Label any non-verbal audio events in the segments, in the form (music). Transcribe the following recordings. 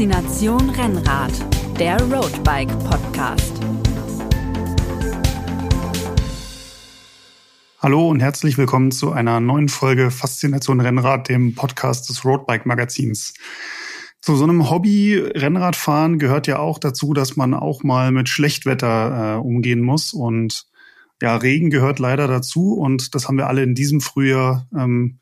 Faszination Rennrad, der Roadbike Podcast. Hallo und herzlich willkommen zu einer neuen Folge Faszination Rennrad, dem Podcast des Roadbike Magazins. Zu so einem Hobby Rennradfahren gehört ja auch dazu, dass man auch mal mit Schlechtwetter äh, umgehen muss und ja, Regen gehört leider dazu und das haben wir alle in diesem Frühjahr ähm,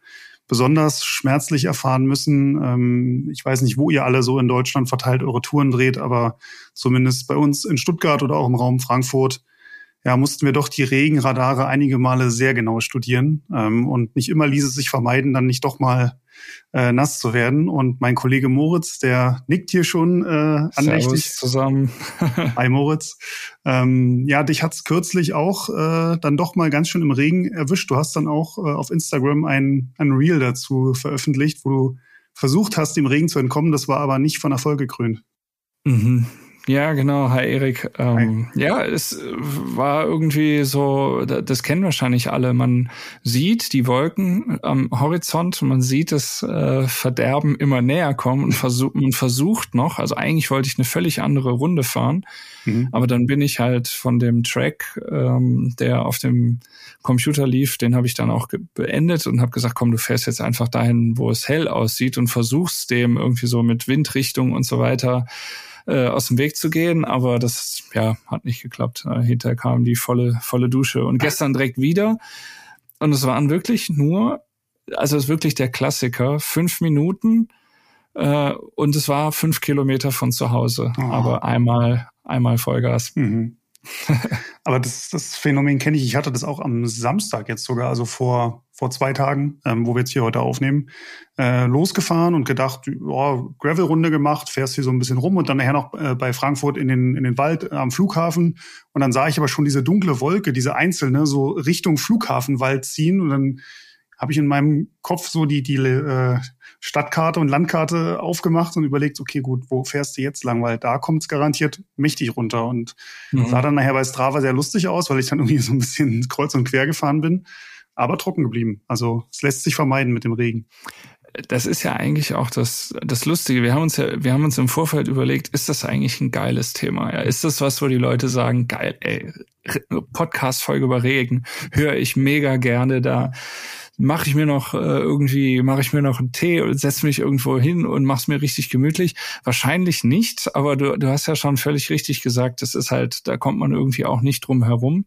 besonders schmerzlich erfahren müssen. Ähm, ich weiß nicht, wo ihr alle so in Deutschland verteilt eure Touren dreht, aber zumindest bei uns in Stuttgart oder auch im Raum Frankfurt ja, mussten wir doch die Regenradare einige Male sehr genau studieren. Ähm, und nicht immer ließ es sich vermeiden, dann nicht doch mal äh, nass zu werden. Und mein Kollege Moritz, der nickt hier schon äh, andächtig. Servus zusammen. (laughs) Hi Moritz. Ähm, ja, dich hat's kürzlich auch äh, dann doch mal ganz schön im Regen erwischt. Du hast dann auch äh, auf Instagram ein, ein Reel dazu veröffentlicht, wo du versucht hast, dem Regen zu entkommen. Das war aber nicht von Erfolg gekrönt. Mhm. Ja, genau. Hi, Erik. Ähm, Hi. Ja, es war irgendwie so, das kennen wahrscheinlich alle. Man sieht die Wolken am Horizont, man sieht das äh, Verderben immer näher kommen und versucht, man versucht noch, also eigentlich wollte ich eine völlig andere Runde fahren, mhm. aber dann bin ich halt von dem Track, ähm, der auf dem Computer lief, den habe ich dann auch beendet und habe gesagt, komm, du fährst jetzt einfach dahin, wo es hell aussieht und versuchst dem irgendwie so mit Windrichtung und so weiter äh, aus dem Weg zu gehen, aber das ja hat nicht geklappt. Äh, hinterher kam die volle volle Dusche und gestern direkt wieder und es waren wirklich nur, also es ist wirklich der Klassiker, fünf Minuten äh, und es war fünf Kilometer von zu Hause, oh. aber einmal einmal Vollgas. Mhm. (laughs) Aber das, das Phänomen kenne ich. Ich hatte das auch am Samstag jetzt sogar, also vor, vor zwei Tagen, ähm, wo wir jetzt hier heute aufnehmen, äh, losgefahren und gedacht, oh, Gravel-Runde gemacht, fährst hier so ein bisschen rum und dann nachher noch äh, bei Frankfurt in den, in den Wald äh, am Flughafen. Und dann sah ich aber schon diese dunkle Wolke, diese einzelne, so Richtung Flughafenwald ziehen und dann habe ich in meinem Kopf so die, die äh, Stadtkarte und Landkarte aufgemacht und überlegt, okay, gut, wo fährst du jetzt lang? Weil da kommt es garantiert mächtig runter. Und mhm. sah dann nachher bei Strava sehr lustig aus, weil ich dann (laughs) irgendwie so ein bisschen kreuz und quer gefahren bin, aber trocken geblieben. Also es lässt sich vermeiden mit dem Regen das ist ja eigentlich auch das, das Lustige. Wir haben uns ja, wir haben uns im Vorfeld überlegt, ist das eigentlich ein geiles Thema? Ja, ist das was, wo die Leute sagen, geil, ey, Podcast-Folge über Regen, höre ich mega gerne da mache ich mir noch äh, irgendwie, mache ich mir noch einen Tee und setze mich irgendwo hin und mach's mir richtig gemütlich? Wahrscheinlich nicht, aber du, du hast ja schon völlig richtig gesagt, das ist halt, da kommt man irgendwie auch nicht drum herum.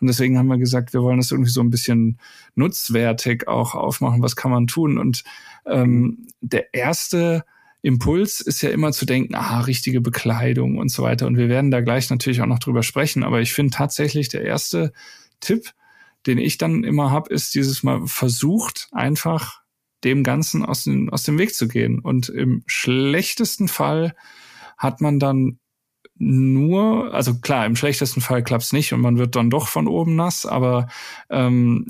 Und deswegen haben wir gesagt, wir wollen das irgendwie so ein bisschen nutzwertig auch aufmachen. Was kann man tun? Und ähm, der erste Impuls ist ja immer zu denken, ah, richtige Bekleidung und so weiter. Und wir werden da gleich natürlich auch noch drüber sprechen. Aber ich finde tatsächlich der erste Tipp, den ich dann immer habe, ist dieses Mal versucht, einfach dem Ganzen aus, dem aus dem Weg zu gehen. Und im schlechtesten Fall hat man dann nur, also klar, im schlechtesten Fall klappt's nicht und man wird dann doch von oben nass, aber ähm,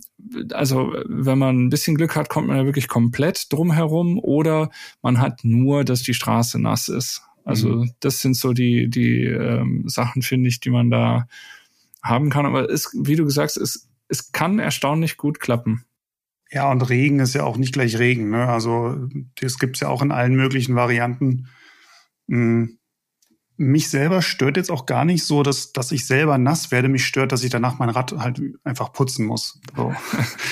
also wenn man ein bisschen Glück hat, kommt man ja wirklich komplett drumherum oder man hat nur, dass die Straße nass ist. Also mhm. das sind so die, die ähm, Sachen, finde ich, die man da haben kann. Aber es, wie du gesagt hast, es es kann erstaunlich gut klappen. Ja, und Regen ist ja auch nicht gleich Regen. Ne? Also das gibt's ja auch in allen möglichen Varianten. Hm. Mich selber stört jetzt auch gar nicht so, dass, dass ich selber nass werde. Mich stört, dass ich danach mein Rad halt einfach putzen muss. So.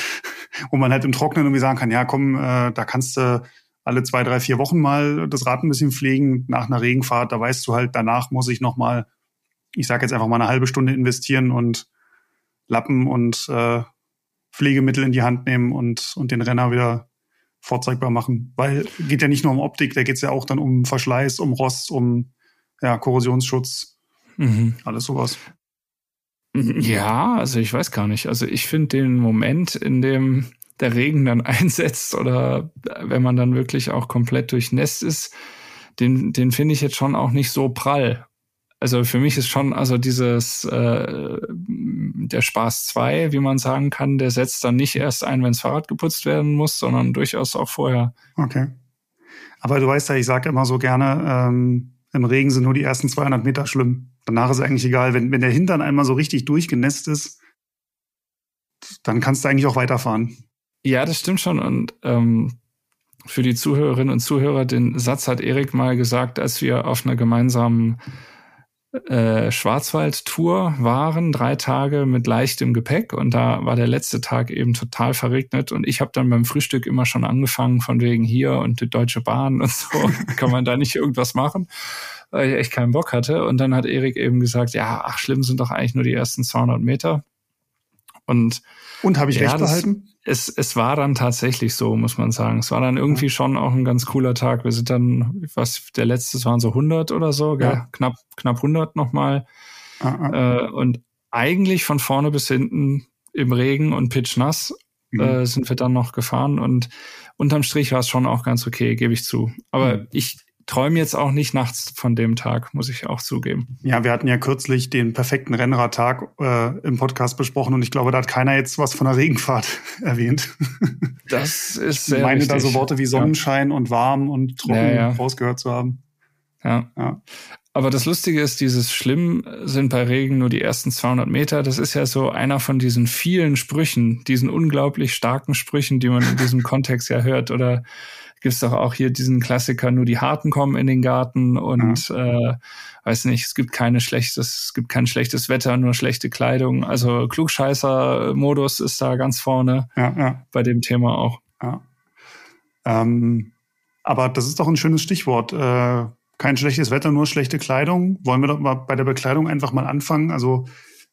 (laughs) Wo man halt im Trocknen irgendwie sagen kann, ja komm, äh, da kannst du alle zwei, drei, vier Wochen mal das Rad ein bisschen pflegen nach einer Regenfahrt. Da weißt du halt, danach muss ich noch mal, ich sage jetzt einfach mal eine halbe Stunde investieren und Lappen und äh, Pflegemittel in die Hand nehmen und, und den Renner wieder vorzeigbar machen. Weil geht ja nicht nur um Optik, da geht es ja auch dann um Verschleiß, um Rost, um ja, Korrosionsschutz, mhm. alles sowas. Ja, also ich weiß gar nicht. Also ich finde den Moment, in dem der Regen dann (laughs) einsetzt oder wenn man dann wirklich auch komplett durchnässt ist, den, den finde ich jetzt schon auch nicht so prall also für mich ist schon, also dieses äh, der Spaß 2, wie man sagen kann, der setzt dann nicht erst ein, wenn das Fahrrad geputzt werden muss, sondern durchaus auch vorher. Okay. Aber du weißt ja, ich sage immer so gerne, ähm, im Regen sind nur die ersten 200 Meter schlimm. Danach ist eigentlich egal. Wenn, wenn der Hintern einmal so richtig durchgenässt ist, dann kannst du eigentlich auch weiterfahren. Ja, das stimmt schon. Und ähm, für die Zuhörerinnen und Zuhörer, den Satz hat Erik mal gesagt, als wir auf einer gemeinsamen äh, Schwarzwald-Tour waren, drei Tage mit leichtem Gepäck. Und da war der letzte Tag eben total verregnet. Und ich habe dann beim Frühstück immer schon angefangen von wegen hier und die Deutsche Bahn und so, (laughs) kann man da nicht irgendwas machen, weil ich echt keinen Bock hatte. Und dann hat Erik eben gesagt, ja, ach schlimm sind doch eigentlich nur die ersten 200 Meter. Und und habe ich ja, recht behalten? Es, es war dann tatsächlich so, muss man sagen. Es war dann irgendwie ja. schon auch ein ganz cooler Tag. Wir sind dann, was der letzte waren so 100 oder so, ja. knapp knapp 100 nochmal. Äh, und eigentlich von vorne bis hinten im Regen und pitchnass mhm. äh, sind wir dann noch gefahren und unterm Strich war es schon auch ganz okay, gebe ich zu. Aber mhm. ich träume jetzt auch nicht nachts von dem Tag, muss ich auch zugeben. Ja, wir hatten ja kürzlich den perfekten Rennradtag äh, im Podcast besprochen und ich glaube, da hat keiner jetzt was von der Regenfahrt (laughs) erwähnt. Das ist sehr Ich meine richtig. da so Worte wie Sonnenschein ja. und warm und trocken ja, ja. rausgehört zu haben. Ja. ja. Aber das Lustige ist, dieses Schlimm sind bei Regen nur die ersten 200 Meter. Das ist ja so einer von diesen vielen Sprüchen, diesen unglaublich starken Sprüchen, die man in diesem (laughs) Kontext ja hört. Oder gibt es doch auch hier diesen Klassiker, nur die Harten kommen in den Garten und ja. äh, weiß nicht, es gibt keine schlechtes, es gibt kein schlechtes Wetter, nur schlechte Kleidung. Also Klugscheißer-Modus ist da ganz vorne ja, ja. bei dem Thema auch. Ja. Ähm, aber das ist doch ein schönes Stichwort. Äh, kein schlechtes Wetter, nur schlechte Kleidung. Wollen wir doch mal bei der Bekleidung einfach mal anfangen. Also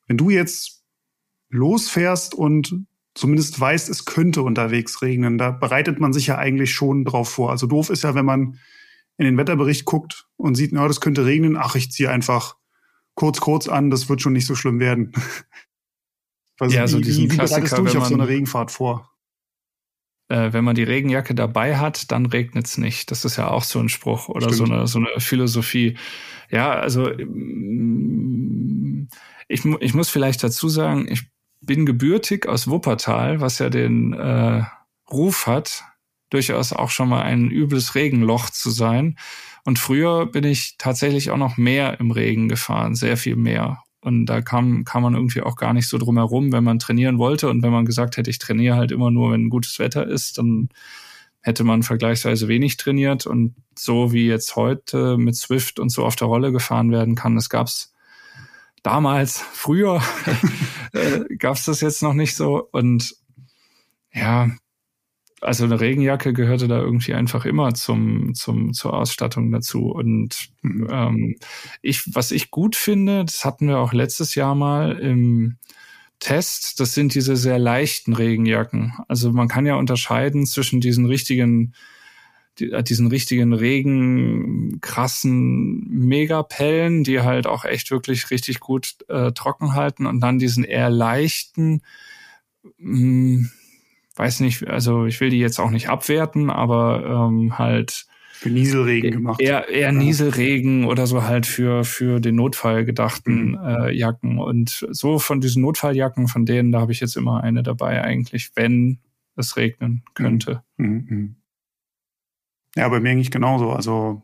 wenn du jetzt losfährst und zumindest weiß, es könnte unterwegs regnen. Da bereitet man sich ja eigentlich schon drauf vor. Also doof ist ja, wenn man in den Wetterbericht guckt und sieht, na, das könnte regnen. Ach, ich ziehe einfach kurz, kurz an, das wird schon nicht so schlimm werden. (laughs) Also ja, so wie, diesen wie bereitest du dich auf so eine Regenfahrt vor? Äh, wenn man die Regenjacke dabei hat, dann regnet's nicht. Das ist ja auch so ein Spruch oder so eine, so eine Philosophie. Ja, also mm, ich, ich muss vielleicht dazu sagen, ich bin gebürtig aus Wuppertal, was ja den äh, Ruf hat, durchaus auch schon mal ein übles Regenloch zu sein. Und früher bin ich tatsächlich auch noch mehr im Regen gefahren, sehr viel mehr. Und da kam, kam man irgendwie auch gar nicht so drum herum, wenn man trainieren wollte. Und wenn man gesagt hätte, ich trainiere halt immer nur, wenn gutes Wetter ist, dann hätte man vergleichsweise wenig trainiert. Und so wie jetzt heute mit Swift und so auf der Rolle gefahren werden kann, das gab's damals, früher, (laughs) äh, gab es das jetzt noch nicht so. Und ja, also eine Regenjacke gehörte da irgendwie einfach immer zum, zum, zur Ausstattung dazu. Und ähm, ich, was ich gut finde, das hatten wir auch letztes Jahr mal im Test, das sind diese sehr leichten Regenjacken. Also man kann ja unterscheiden zwischen diesen richtigen diesen richtigen Regen, krassen Megapellen, die halt auch echt wirklich richtig gut äh, trocken halten und dann diesen eher leichten, mh, hm, weiß nicht, also ich will die jetzt auch nicht abwerten, aber ähm, halt für Nieselregen gemacht. Eher, eher Nieselregen oder so halt für, für den Notfall gedachten mhm. äh, Jacken. Und so von diesen Notfalljacken, von denen, da habe ich jetzt immer eine dabei eigentlich, wenn es regnen könnte. Mhm. Ja, bei mir eigentlich genauso. Also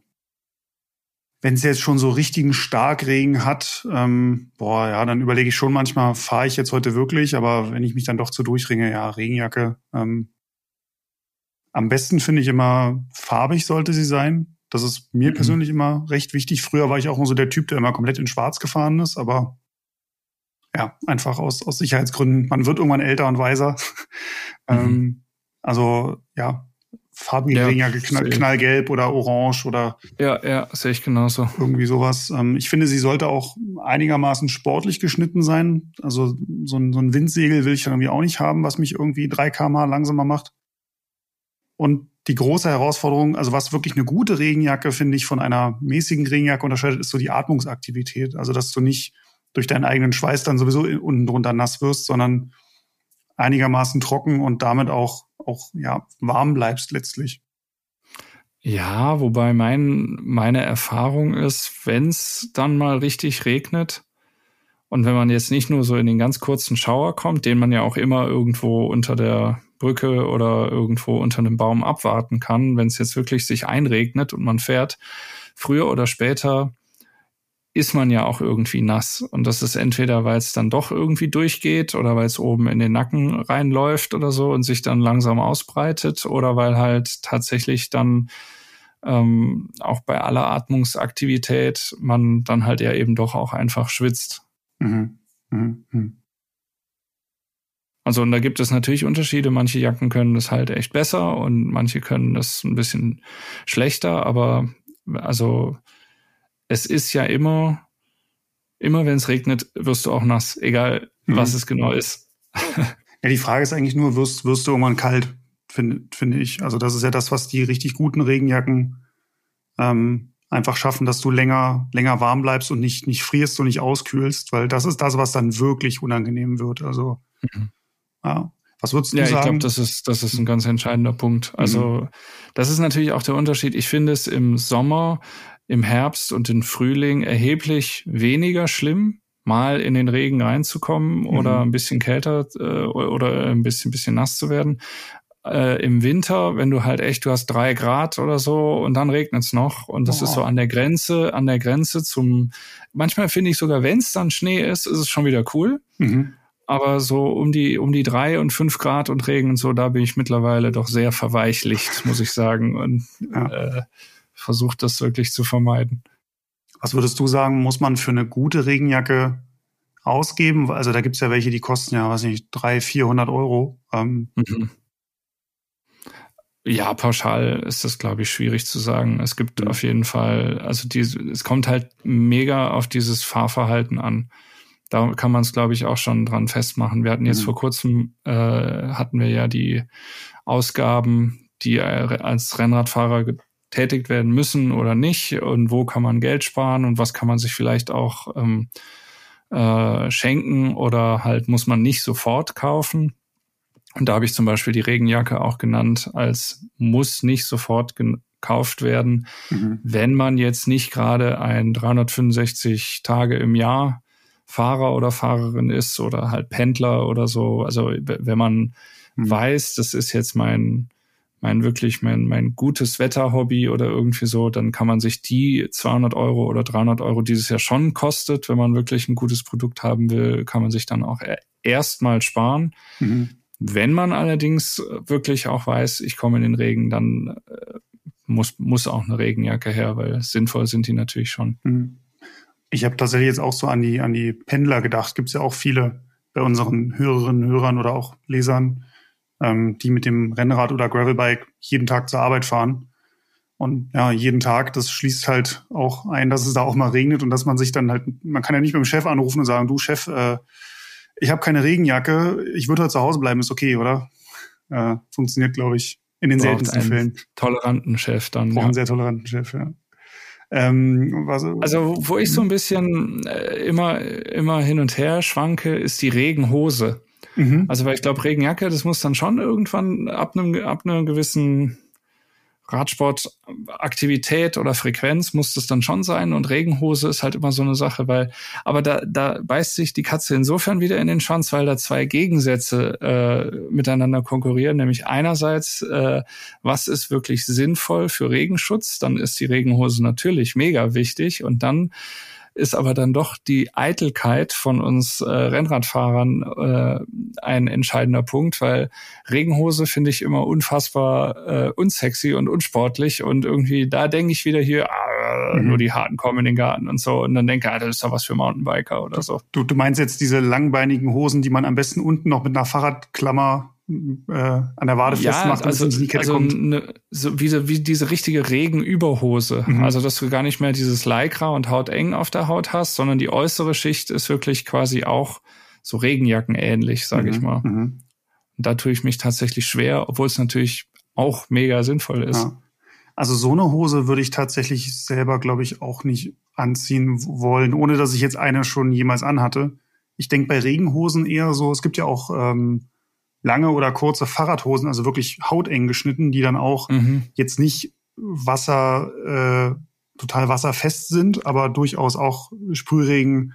wenn es jetzt schon so richtigen Starkregen hat, ähm, boah, ja, dann überlege ich schon manchmal, fahre ich jetzt heute wirklich, aber wenn ich mich dann doch zu durchringe, ja, Regenjacke. Ähm, am besten finde ich immer, farbig sollte sie sein. Das ist mir mhm. persönlich immer recht wichtig. Früher war ich auch nur so der Typ, der immer komplett in Schwarz gefahren ist, aber ja, einfach aus, aus Sicherheitsgründen. Man wird irgendwann älter und weiser. (laughs) Mhm. ähm, also ja, farbige ja, knall, knallgelb oder orange oder. Ja, ja, sehe ich genauso. Irgendwie sowas. Ähm, ich finde, sie sollte auch einigermaßen sportlich geschnitten sein. Also so ein, so ein Windsegel will ich irgendwie auch nicht haben, was mich irgendwie 3 km langsamer macht. Und die große Herausforderung, also was wirklich eine gute Regenjacke, finde ich, von einer mäßigen Regenjacke unterscheidet, ist so die Atmungsaktivität. Also, dass du nicht durch deinen eigenen Schweiß dann sowieso unten drunter nass wirst, sondern einigermaßen trocken und damit auch, auch ja, warm bleibst letztlich. Ja, wobei mein, meine Erfahrung ist, wenn es dann mal richtig regnet und wenn man jetzt nicht nur so in den ganz kurzen Schauer kommt, den man ja auch immer irgendwo unter der Brücke oder irgendwo unter einem Baum abwarten kann, wenn es jetzt wirklich sich einregnet und man fährt, früher oder später ist man ja auch irgendwie nass. Und das ist entweder, weil es dann doch irgendwie durchgeht oder weil es oben in den Nacken reinläuft oder so und sich dann langsam ausbreitet oder weil halt tatsächlich dann ähm, auch bei aller Atmungsaktivität man dann halt ja eben doch auch einfach schwitzt. Mhm. Mhm. mhm. Also und da gibt es natürlich Unterschiede. Manche Jacken können das halt echt besser und manche können das ein bisschen schlechter. Aber also es ist ja immer, immer wenn es regnet, wirst du auch nass, egal mhm. was es genau ist. (laughs) ja, die Frage ist eigentlich nur, wirst, wirst du irgendwann kalt, finde finde ich. Also das ist ja das, was die richtig guten Regenjacken ähm, einfach schaffen, dass du länger, länger warm bleibst und nicht, nicht frierst und nicht auskühlst, weil das ist das, was dann wirklich unangenehm wird. Also mhm. Ja. Was würdest du ja, sagen? Ja, ich glaube, das ist, das ist ein ganz entscheidender Punkt. Also, mhm. das ist natürlich auch der Unterschied. Ich finde es im Sommer, im Herbst und im Frühling erheblich weniger schlimm, mal in den Regen reinzukommen mhm. oder ein bisschen kälter äh, oder ein bisschen, bisschen nass zu werden. Äh, Im Winter, wenn du halt echt, du hast drei Grad oder so und dann regnet es noch und das oh. ist so an der Grenze, an der Grenze zum, manchmal finde ich sogar, wenn es dann Schnee ist, ist es schon wieder cool. Mhm. Aber so um die, um die drei und fünf Grad und Regen und so, da bin ich mittlerweile doch sehr verweichlicht, muss ich sagen. Und ja. äh, versuche das wirklich zu vermeiden. Was würdest du sagen, muss man für eine gute Regenjacke ausgeben? Also da gibt's ja welche, die kosten ja, weiß nicht, drei, vierhundert Euro. Ähm. Mhm. Ja, pauschal ist das, glaube ich, schwierig zu sagen. Es gibt mhm. auf jeden Fall, also die, es kommt halt mega auf dieses Fahrverhalten an da kann man es, glaube ich, auch schon dran festmachen. Wir hatten jetzt mhm. vor kurzem, äh, hatten wir ja die Ausgaben, die als Rennradfahrer getätigt werden müssen oder nicht und wo kann man Geld sparen und was kann man sich vielleicht auch ähm, äh, schenken oder halt muss man nicht sofort kaufen. Und da habe ich zum Beispiel die Regenjacke auch genannt als muss nicht sofort gekauft werden, mhm. wenn man jetzt nicht gerade ein 365 Tage im Jahr Fahrer oder Fahrerin ist oder halt Pendler oder so. Also wenn man mhm. weiß, das ist jetzt mein mein wirklich mein mein gutes Wetterhobby oder irgendwie so, dann kann man sich die 200 Euro oder 300 Euro, die es ja schon kostet, wenn man wirklich ein gutes Produkt haben will, kann man sich dann auch erstmal sparen. Mhm. Wenn man allerdings wirklich auch weiß, ich komme in den Regen, dann äh, muss, muss auch eine Regenjacke her, weil sinnvoll sind die natürlich schon. Mhm. Ich habe tatsächlich jetzt auch so an die, an die Pendler gedacht. Gibt es ja auch viele bei unseren Hörerinnen, Hörern oder auch Lesern, ähm, die mit dem Rennrad oder Gravelbike jeden Tag zur Arbeit fahren. Und ja, jeden Tag, das schließt halt auch ein, dass es da auch mal regnet und dass man sich dann halt, man kann ja nicht dem Chef anrufen und sagen, du Chef, äh, ich habe keine Regenjacke, ich würde halt zu Hause bleiben, ist okay, oder? Äh, funktioniert, glaube ich, in den Braucht seltensten Fällen. Toleranten Chef dann. Braucht ja. einen sehr toleranten Chef, ja. Ähm, also wo ich so ein bisschen äh, immer immer hin und her schwanke, ist die Regenhose. Mhm. Also weil ich glaube Regenjacke, das muss dann schon irgendwann ab einem ab einer gewissen Radsportaktivität oder Frequenz muss das dann schon sein. Und Regenhose ist halt immer so eine Sache, weil, aber da, da beißt sich die Katze insofern wieder in den Schwanz, weil da zwei Gegensätze äh, miteinander konkurrieren, nämlich einerseits, äh, was ist wirklich sinnvoll für Regenschutz, dann ist die Regenhose natürlich mega wichtig. Und dann ist aber dann doch die Eitelkeit von uns äh, Rennradfahrern äh, ein entscheidender Punkt, weil Regenhose finde ich immer unfassbar äh, unsexy und unsportlich und irgendwie da denke ich wieder hier, ah, mhm. nur die Harten kommen in den Garten und so und dann denke, ah, das ist doch was für Mountainbiker oder so. Du, du meinst jetzt diese langbeinigen Hosen, die man am besten unten noch mit einer Fahrradklammer äh, an der Wade ja, festmacht, also, in die Kette also kommt. Ne, so wie, wie diese richtige Regenüberhose. Mhm. Also dass du gar nicht mehr dieses Lycra und hauteng auf der Haut hast, sondern die äußere Schicht ist wirklich quasi auch so Regenjacken ähnlich, sage mhm. ich mal. Mhm. Und da tue ich mich tatsächlich schwer, obwohl es natürlich auch mega sinnvoll ist. Ja. Also so eine Hose würde ich tatsächlich selber, glaube ich, auch nicht anziehen wollen, ohne dass ich jetzt eine schon jemals anhatte. Ich denke bei Regenhosen eher so, es gibt ja auch ähm, lange oder kurze Fahrradhosen, also wirklich hauteng geschnitten, die dann auch mhm. jetzt nicht Wasser, äh, total wasserfest sind, aber durchaus auch Sprühregen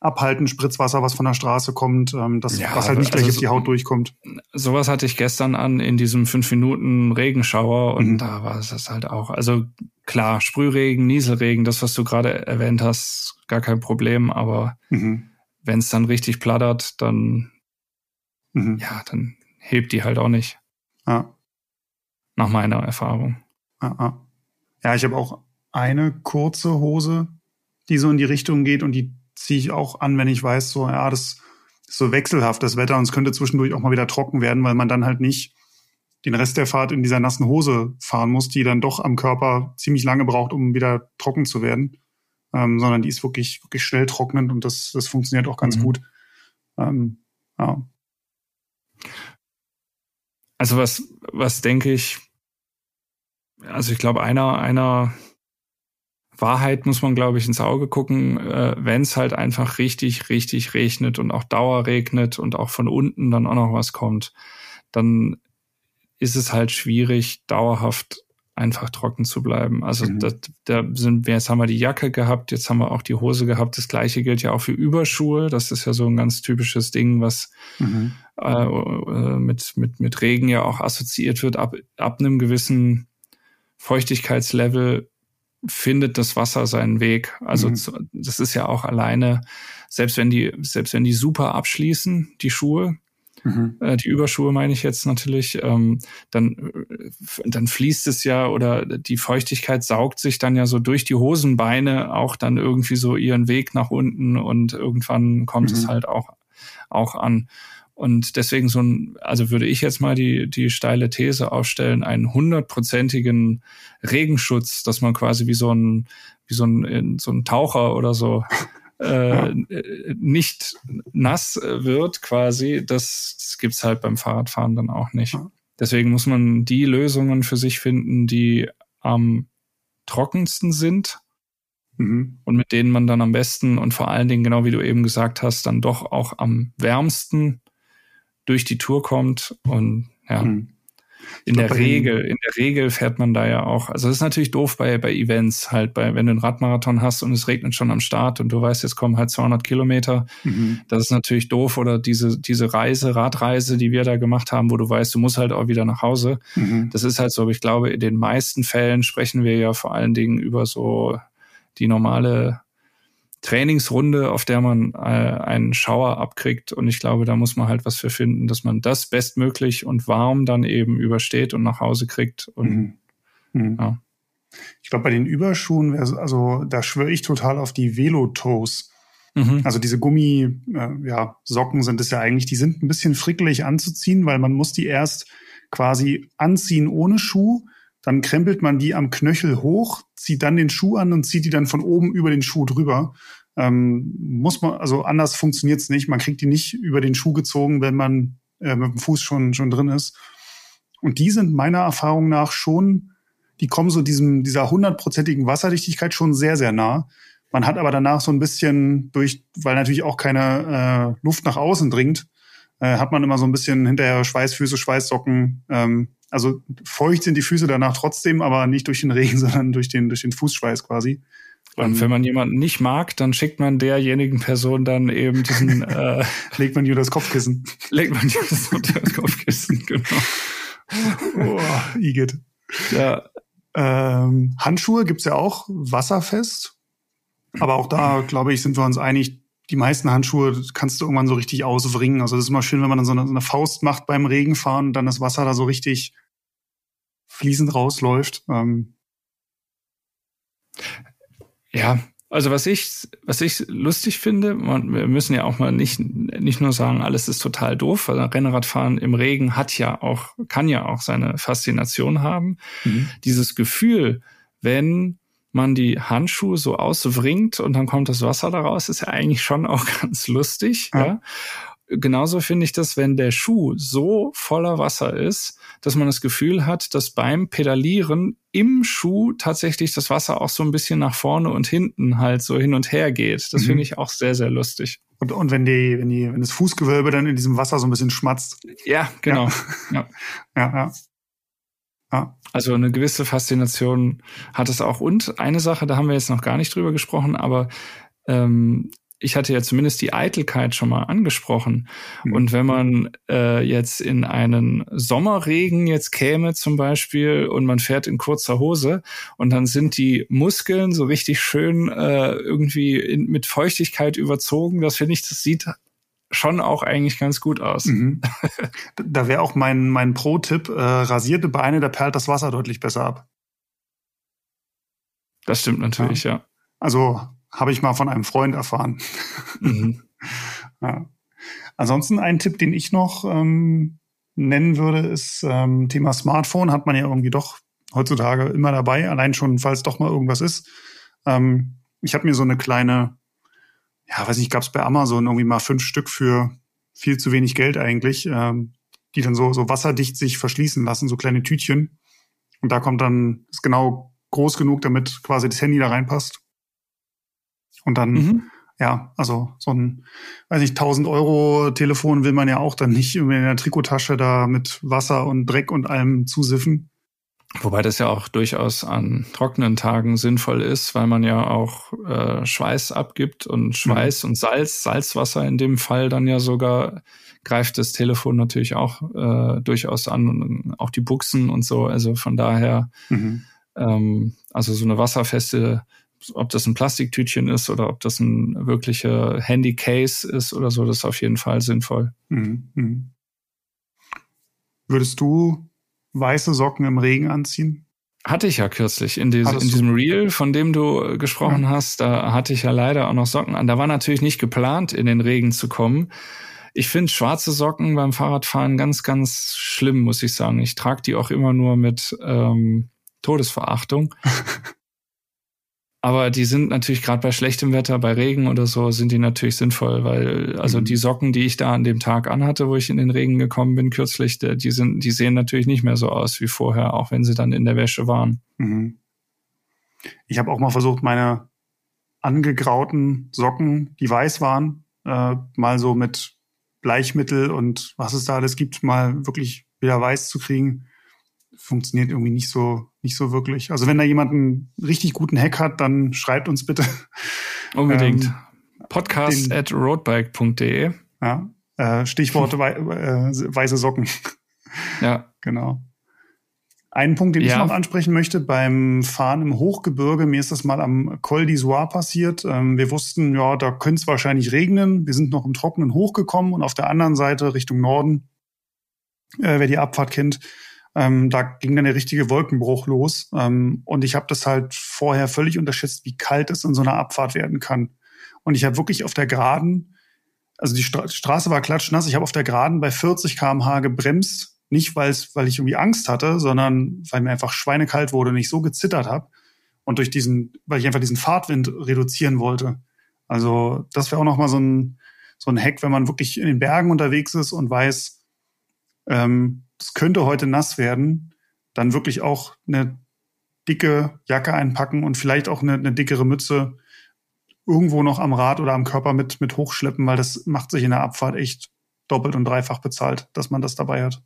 abhalten, Spritzwasser, was von der Straße kommt, ähm, das, ja, was halt nicht gleich also auf die Haut durchkommt. Sowas hatte ich gestern an in diesem fünf Minuten Regenschauer und mhm. da war es halt auch. Also klar, Sprühregen, Nieselregen, das, was du gerade erwähnt hast, gar kein Problem, aber mhm. wenn es dann richtig plattert, dann mhm. ja, dann hebt die halt auch nicht. Ja. Nach meiner Erfahrung. Ja, ja ich habe auch eine kurze Hose, die so in die Richtung geht und die ziehe ich auch an, wenn ich weiß, so, ja, das ist so wechselhaft, das Wetter, und es könnte zwischendurch auch mal wieder trocken werden, weil man dann halt nicht den Rest der Fahrt in dieser nassen Hose fahren muss, die dann doch am Körper ziemlich lange braucht, um wieder trocken zu werden. Ähm, sondern die ist wirklich, wirklich schnell trocknend und das, das funktioniert auch ganz mhm. gut. Ähm, ja. Also was, was denke ich, also ich glaube, einer, einer Wahrheit muss man, glaube ich, ins Auge gucken, äh, wenn es halt einfach richtig, richtig regnet und auch Dauer regnet und auch von unten dann auch noch was kommt, dann ist es halt schwierig, dauerhaft einfach trocken zu bleiben. Also mhm. das, da sind wir, jetzt haben wir die Jacke gehabt, jetzt haben wir auch die Hose gehabt. Das gleiche gilt ja auch für Überschuhe. Das ist ja so ein ganz typisches Ding, was mhm. äh, äh mit, mit, mit Regen ja auch assoziiert wird. Ab, ab einem gewissen Feuchtigkeitslevel findet das Wasser seinen Weg. Also mhm. das ist ja auch alleine, selbst wenn die, selbst wenn die super abschließen, die Schuhe, mhm. äh, die Überschuhe meine ich jetzt natürlich, ähm, dann, äh, dann fließt es ja oder die Feuchtigkeit saugt sich dann ja so durch die Hosenbeine auch dann irgendwie so ihren Weg nach unten und irgendwann kommt mhm. es halt auch, auch an. Und deswegen so ein, also würde ich jetzt mal die, die steile These aufstellen, einen hundertprozentigen Regenschutz, dass man quasi wie so ein, wie so ein, so ein Taucher oder so (laughs) äh, nicht nass wird quasi, das, das gibt's halt beim Fahrradfahren dann auch nicht. Deswegen muss man die Lösungen für sich finden, die am trockensten sind mhm. und mit denen man dann am besten und vor allen Dingen, genau wie du eben gesagt hast, dann doch auch am wärmsten durch die Tour kommt und ja. Hm. In der Regel, in der Regel fährt man da ja auch. Also das ist natürlich doof bei, bei Events halt, bei, wenn du einen Radmarathon hast und es regnet schon am Start und du weißt, jetzt kommen halt 200 Kilometer. Mhm. Das ist natürlich doof oder diese, diese Reise, Radreise, die wir da gemacht haben, wo du weißt, du musst halt auch wieder nach Hause. Mhm. Das ist halt so, aber ich glaube, in den meisten Fällen sprechen wir ja vor allen Dingen über so die normale Trainingsrunde, auf der man äh, einen Schauer abkriegt. Und ich glaube, da muss man halt was für finden, dass man das bestmöglich und warm dann eben übersteht und nach Hause kriegt. Und, mhm. Mhm. Ja. Ich glaube, bei den Überschuhen, also da schwöre ich total auf die Velo-Toes. Mhm. Also diese Gummi, äh, ja, sind es ja eigentlich, die sind ein bisschen frickelig anzuziehen, weil man muss die erst quasi anziehen ohne Schuh dann krempelt man die am Knöchel hoch, zieht dann den Schuh an und zieht die dann von oben über den Schuh drüber. Ähm, muss man, also anders funktioniert's nicht. Man kriegt die nicht über den Schuh gezogen, wenn man äh, mit dem Fuß schon, schon drin ist. Und die sind meiner Erfahrung nach schon, die kommen so diesem, dieser hundertprozentigen Wasserdichtigkeit schon sehr, sehr nah. Man hat aber danach so ein bisschen durch, weil natürlich auch keine äh, Luft nach außen dringt, äh, hat man immer so ein bisschen hinterher Schweißfüße, Schweißsocken, ähm, also feucht sind die Füße danach trotzdem, aber nicht durch den Regen, (laughs) sondern durch den, durch den Fußschweiß quasi. Und wenn man jemanden nicht mag, dann schickt man derjenigen Person dann eben diesen (laughs) äh, legt man dir das Kopfkissen. legt man dir das Kopfkissen, (laughs) genau. oh, Igitt. Ja. Ähm, Handschuhe gibt's ja auch wasserfest. Aber auch da, glaube ich, sind wir uns einig, die meisten Handschuhe kannst du irgendwann so richtig auswringen. Also das ist immer schön, wenn man dann so eine, so eine Faust macht beim Regenfahren und dann das Wasser da so richtig fließend rausläuft. Ähm. Ja, also was ich, was ich lustig finde, man, wir müssen ja auch mal nicht, nicht nur sagen, alles ist total doof, weil Rennradfahren im Regen hat ja auch, kann ja auch seine Faszination haben. Mhm. Dieses Gefühl, wenn man die Handschuhe so auswringt und dann kommt das Wasser daraus, ist ja eigentlich schon auch (laughs) ganz lustig. Ja. ja. Genauso finde ich das, wenn der Schuh so voller Wasser ist, dass man das Gefühl hat, dass beim Pedalieren im Schuh tatsächlich das Wasser auch so ein bisschen nach vorne und hinten halt so hin und her geht. Das mhm. finde ich auch sehr, sehr lustig. Und, und wenn die, wenn die, wenn das Fußgewölbe dann in diesem Wasser so ein bisschen schmatzt. Ja, genau. Ja, ja. (laughs) ja, ja. Ja. Also eine gewisse Faszination hat es auch. Und eine Sache, da haben wir jetzt noch gar nicht drüber gesprochen, aber ähm, ich hatte ja zumindest die Eitelkeit schon mal angesprochen. Mhm. Und wenn man äh, jetzt in einen Sommerregen jetzt käme zum Beispiel und man fährt in kurzer Hose und dann sind die Muskeln so richtig schön äh, irgendwie in, mit Feuchtigkeit überzogen, das finde ich, das sieht schon auch eigentlich ganz gut aus. Mhm. Da wäre auch mein, mein Pro-Tipp, äh, rasierte Beine, da perlt das Wasser deutlich besser ab. Das stimmt natürlich, ja. ja. Also habe ich mal von einem Freund erfahren. Mhm. (laughs) ja. Ansonsten ein Tipp, den ich noch ähm, nennen würde, ist ähm, Thema Smartphone. Hat man ja irgendwie doch heutzutage immer dabei, allein schon, falls doch mal irgendwas ist. Ähm, ich habe mir so eine kleine, ja, weiß nicht, gab es bei Amazon irgendwie mal fünf Stück für viel zu wenig Geld eigentlich, ähm, die dann so, so wasserdicht sich verschließen lassen, so kleine Tütchen. Und da kommt dann, ist genau groß genug, damit quasi das Handy da reinpasst. Und dann, mhm. ja, also so ein, weiß ich, 1000 Euro Telefon will man ja auch dann nicht in der Trikottasche da mit Wasser und Dreck und allem zusiffen. Wobei das ja auch durchaus an trockenen Tagen sinnvoll ist, weil man ja auch äh, Schweiß abgibt und Schweiß mhm. und Salz, Salzwasser in dem Fall dann ja sogar greift das Telefon natürlich auch äh, durchaus an und auch die Buchsen und so. Also von daher, mhm. ähm, also so eine wasserfeste ob das ein Plastiktütchen ist oder ob das ein wirklicher Handy-Case ist oder so, das ist auf jeden Fall sinnvoll. Mhm. mhm. Würdest du weiße Socken im Regen anziehen? Hatte ich ja kürzlich in, diese, in diesem Reel, von dem du gesprochen ja. hast, da hatte ich ja leider auch noch Socken an. Da war natürlich nicht geplant, in den Regen zu kommen. Ich finde schwarze Socken beim Fahrradfahren ganz, ganz schlimm, muss ich sagen. Ich trage die auch immer nur mit ähm, Todesverachtung. (laughs) Aber die sind natürlich gerade bei schlechtem Wetter, bei Regen oder so, sind die natürlich sinnvoll, weil also mhm. die Socken, die ich da an dem Tag anhatte, wo ich in den Regen gekommen bin kürzlich, die sind, die sehen natürlich nicht mehr so aus wie vorher, auch wenn sie dann in der Wäsche waren. Mhm. Ich habe auch mal versucht, meine angegrauten Socken, die weiß waren, äh, mal so mit Bleichmittel und was es da alles gibt, mal wirklich wieder weiß zu kriegen funktioniert irgendwie nicht so, nicht so wirklich. Also wenn da jemand einen richtig guten Hack hat, dann schreibt uns bitte. Unbedingt. Ähm, Podcast den, at roadbike.de. Ja. Äh, Stichworte wei äh, weiße Socken. Ja. genau. Einen Punkt, den ja. ich noch ansprechen möchte, beim Fahren im Hochgebirge, mir ist das mal am Col d'Isoire passiert. Ähm, wir wussten, ja, da könnte es wahrscheinlich regnen. Wir sind noch im Trockenen hochgekommen und auf der anderen Seite Richtung Norden, äh, wer die Abfahrt kennt, ähm, da ging dann der richtige Wolkenbruch los. Ähm, und ich habe das halt vorher völlig unterschätzt, wie kalt es in so einer Abfahrt werden kann. Und ich habe wirklich auf der Geraden, also die Stra Straße war klatschnass, ich habe auf der Geraden bei 40 km/h gebremst. Nicht, weil's, weil ich irgendwie Angst hatte, sondern weil mir einfach schweinekalt wurde und ich so gezittert habe. Und durch diesen, weil ich einfach diesen Fahrtwind reduzieren wollte. Also das wäre auch nochmal so ein, so ein Hack, wenn man wirklich in den Bergen unterwegs ist und weiß, ähm, es könnte heute nass werden, dann wirklich auch eine dicke Jacke einpacken und vielleicht auch eine, eine dickere Mütze irgendwo noch am Rad oder am Körper mit, mit hochschleppen, weil das macht sich in der Abfahrt echt doppelt und dreifach bezahlt, dass man das dabei hat.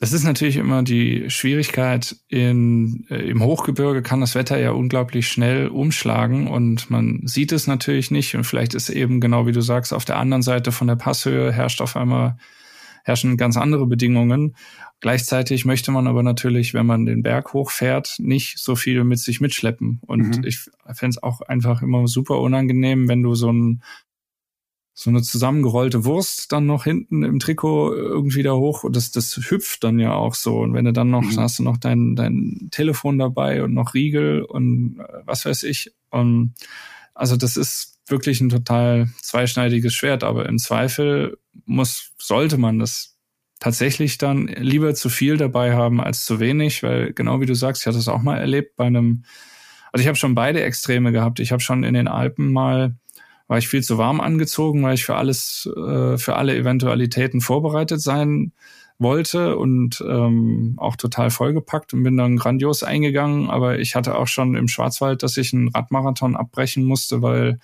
Das ist natürlich immer die Schwierigkeit. In, äh, Im Hochgebirge kann das Wetter ja unglaublich schnell umschlagen und man sieht es natürlich nicht. Und vielleicht ist eben genau wie du sagst, auf der anderen Seite von der Passhöhe herrscht auf einmal herrschen ganz andere Bedingungen. Gleichzeitig möchte man aber natürlich, wenn man den Berg hochfährt, nicht so viel mit sich mitschleppen. Und mhm. ich fände es auch einfach immer super unangenehm, wenn du so ein so eine zusammengerollte Wurst dann noch hinten im Trikot irgendwie da hoch und das, das hüpft dann ja auch so. Und wenn du dann noch, mhm. hast du noch dein, dein Telefon dabei und noch Riegel und äh, was weiß ich. Und also das ist wirklich ein total zweischneidiges Schwert, aber im Zweifel muss, sollte man das tatsächlich dann lieber zu viel dabei haben als zu wenig, weil genau wie du sagst, ich hatte es auch mal erlebt bei einem, also ich habe schon beide Extreme gehabt. Ich habe schon in den Alpen mal, war ich viel zu warm angezogen, weil ich für alles, äh, für alle Eventualitäten vorbereitet sein wollte und ähm, auch total vollgepackt und bin dann grandios eingegangen. Aber ich hatte auch schon im Schwarzwald, dass ich einen Radmarathon abbrechen musste, weil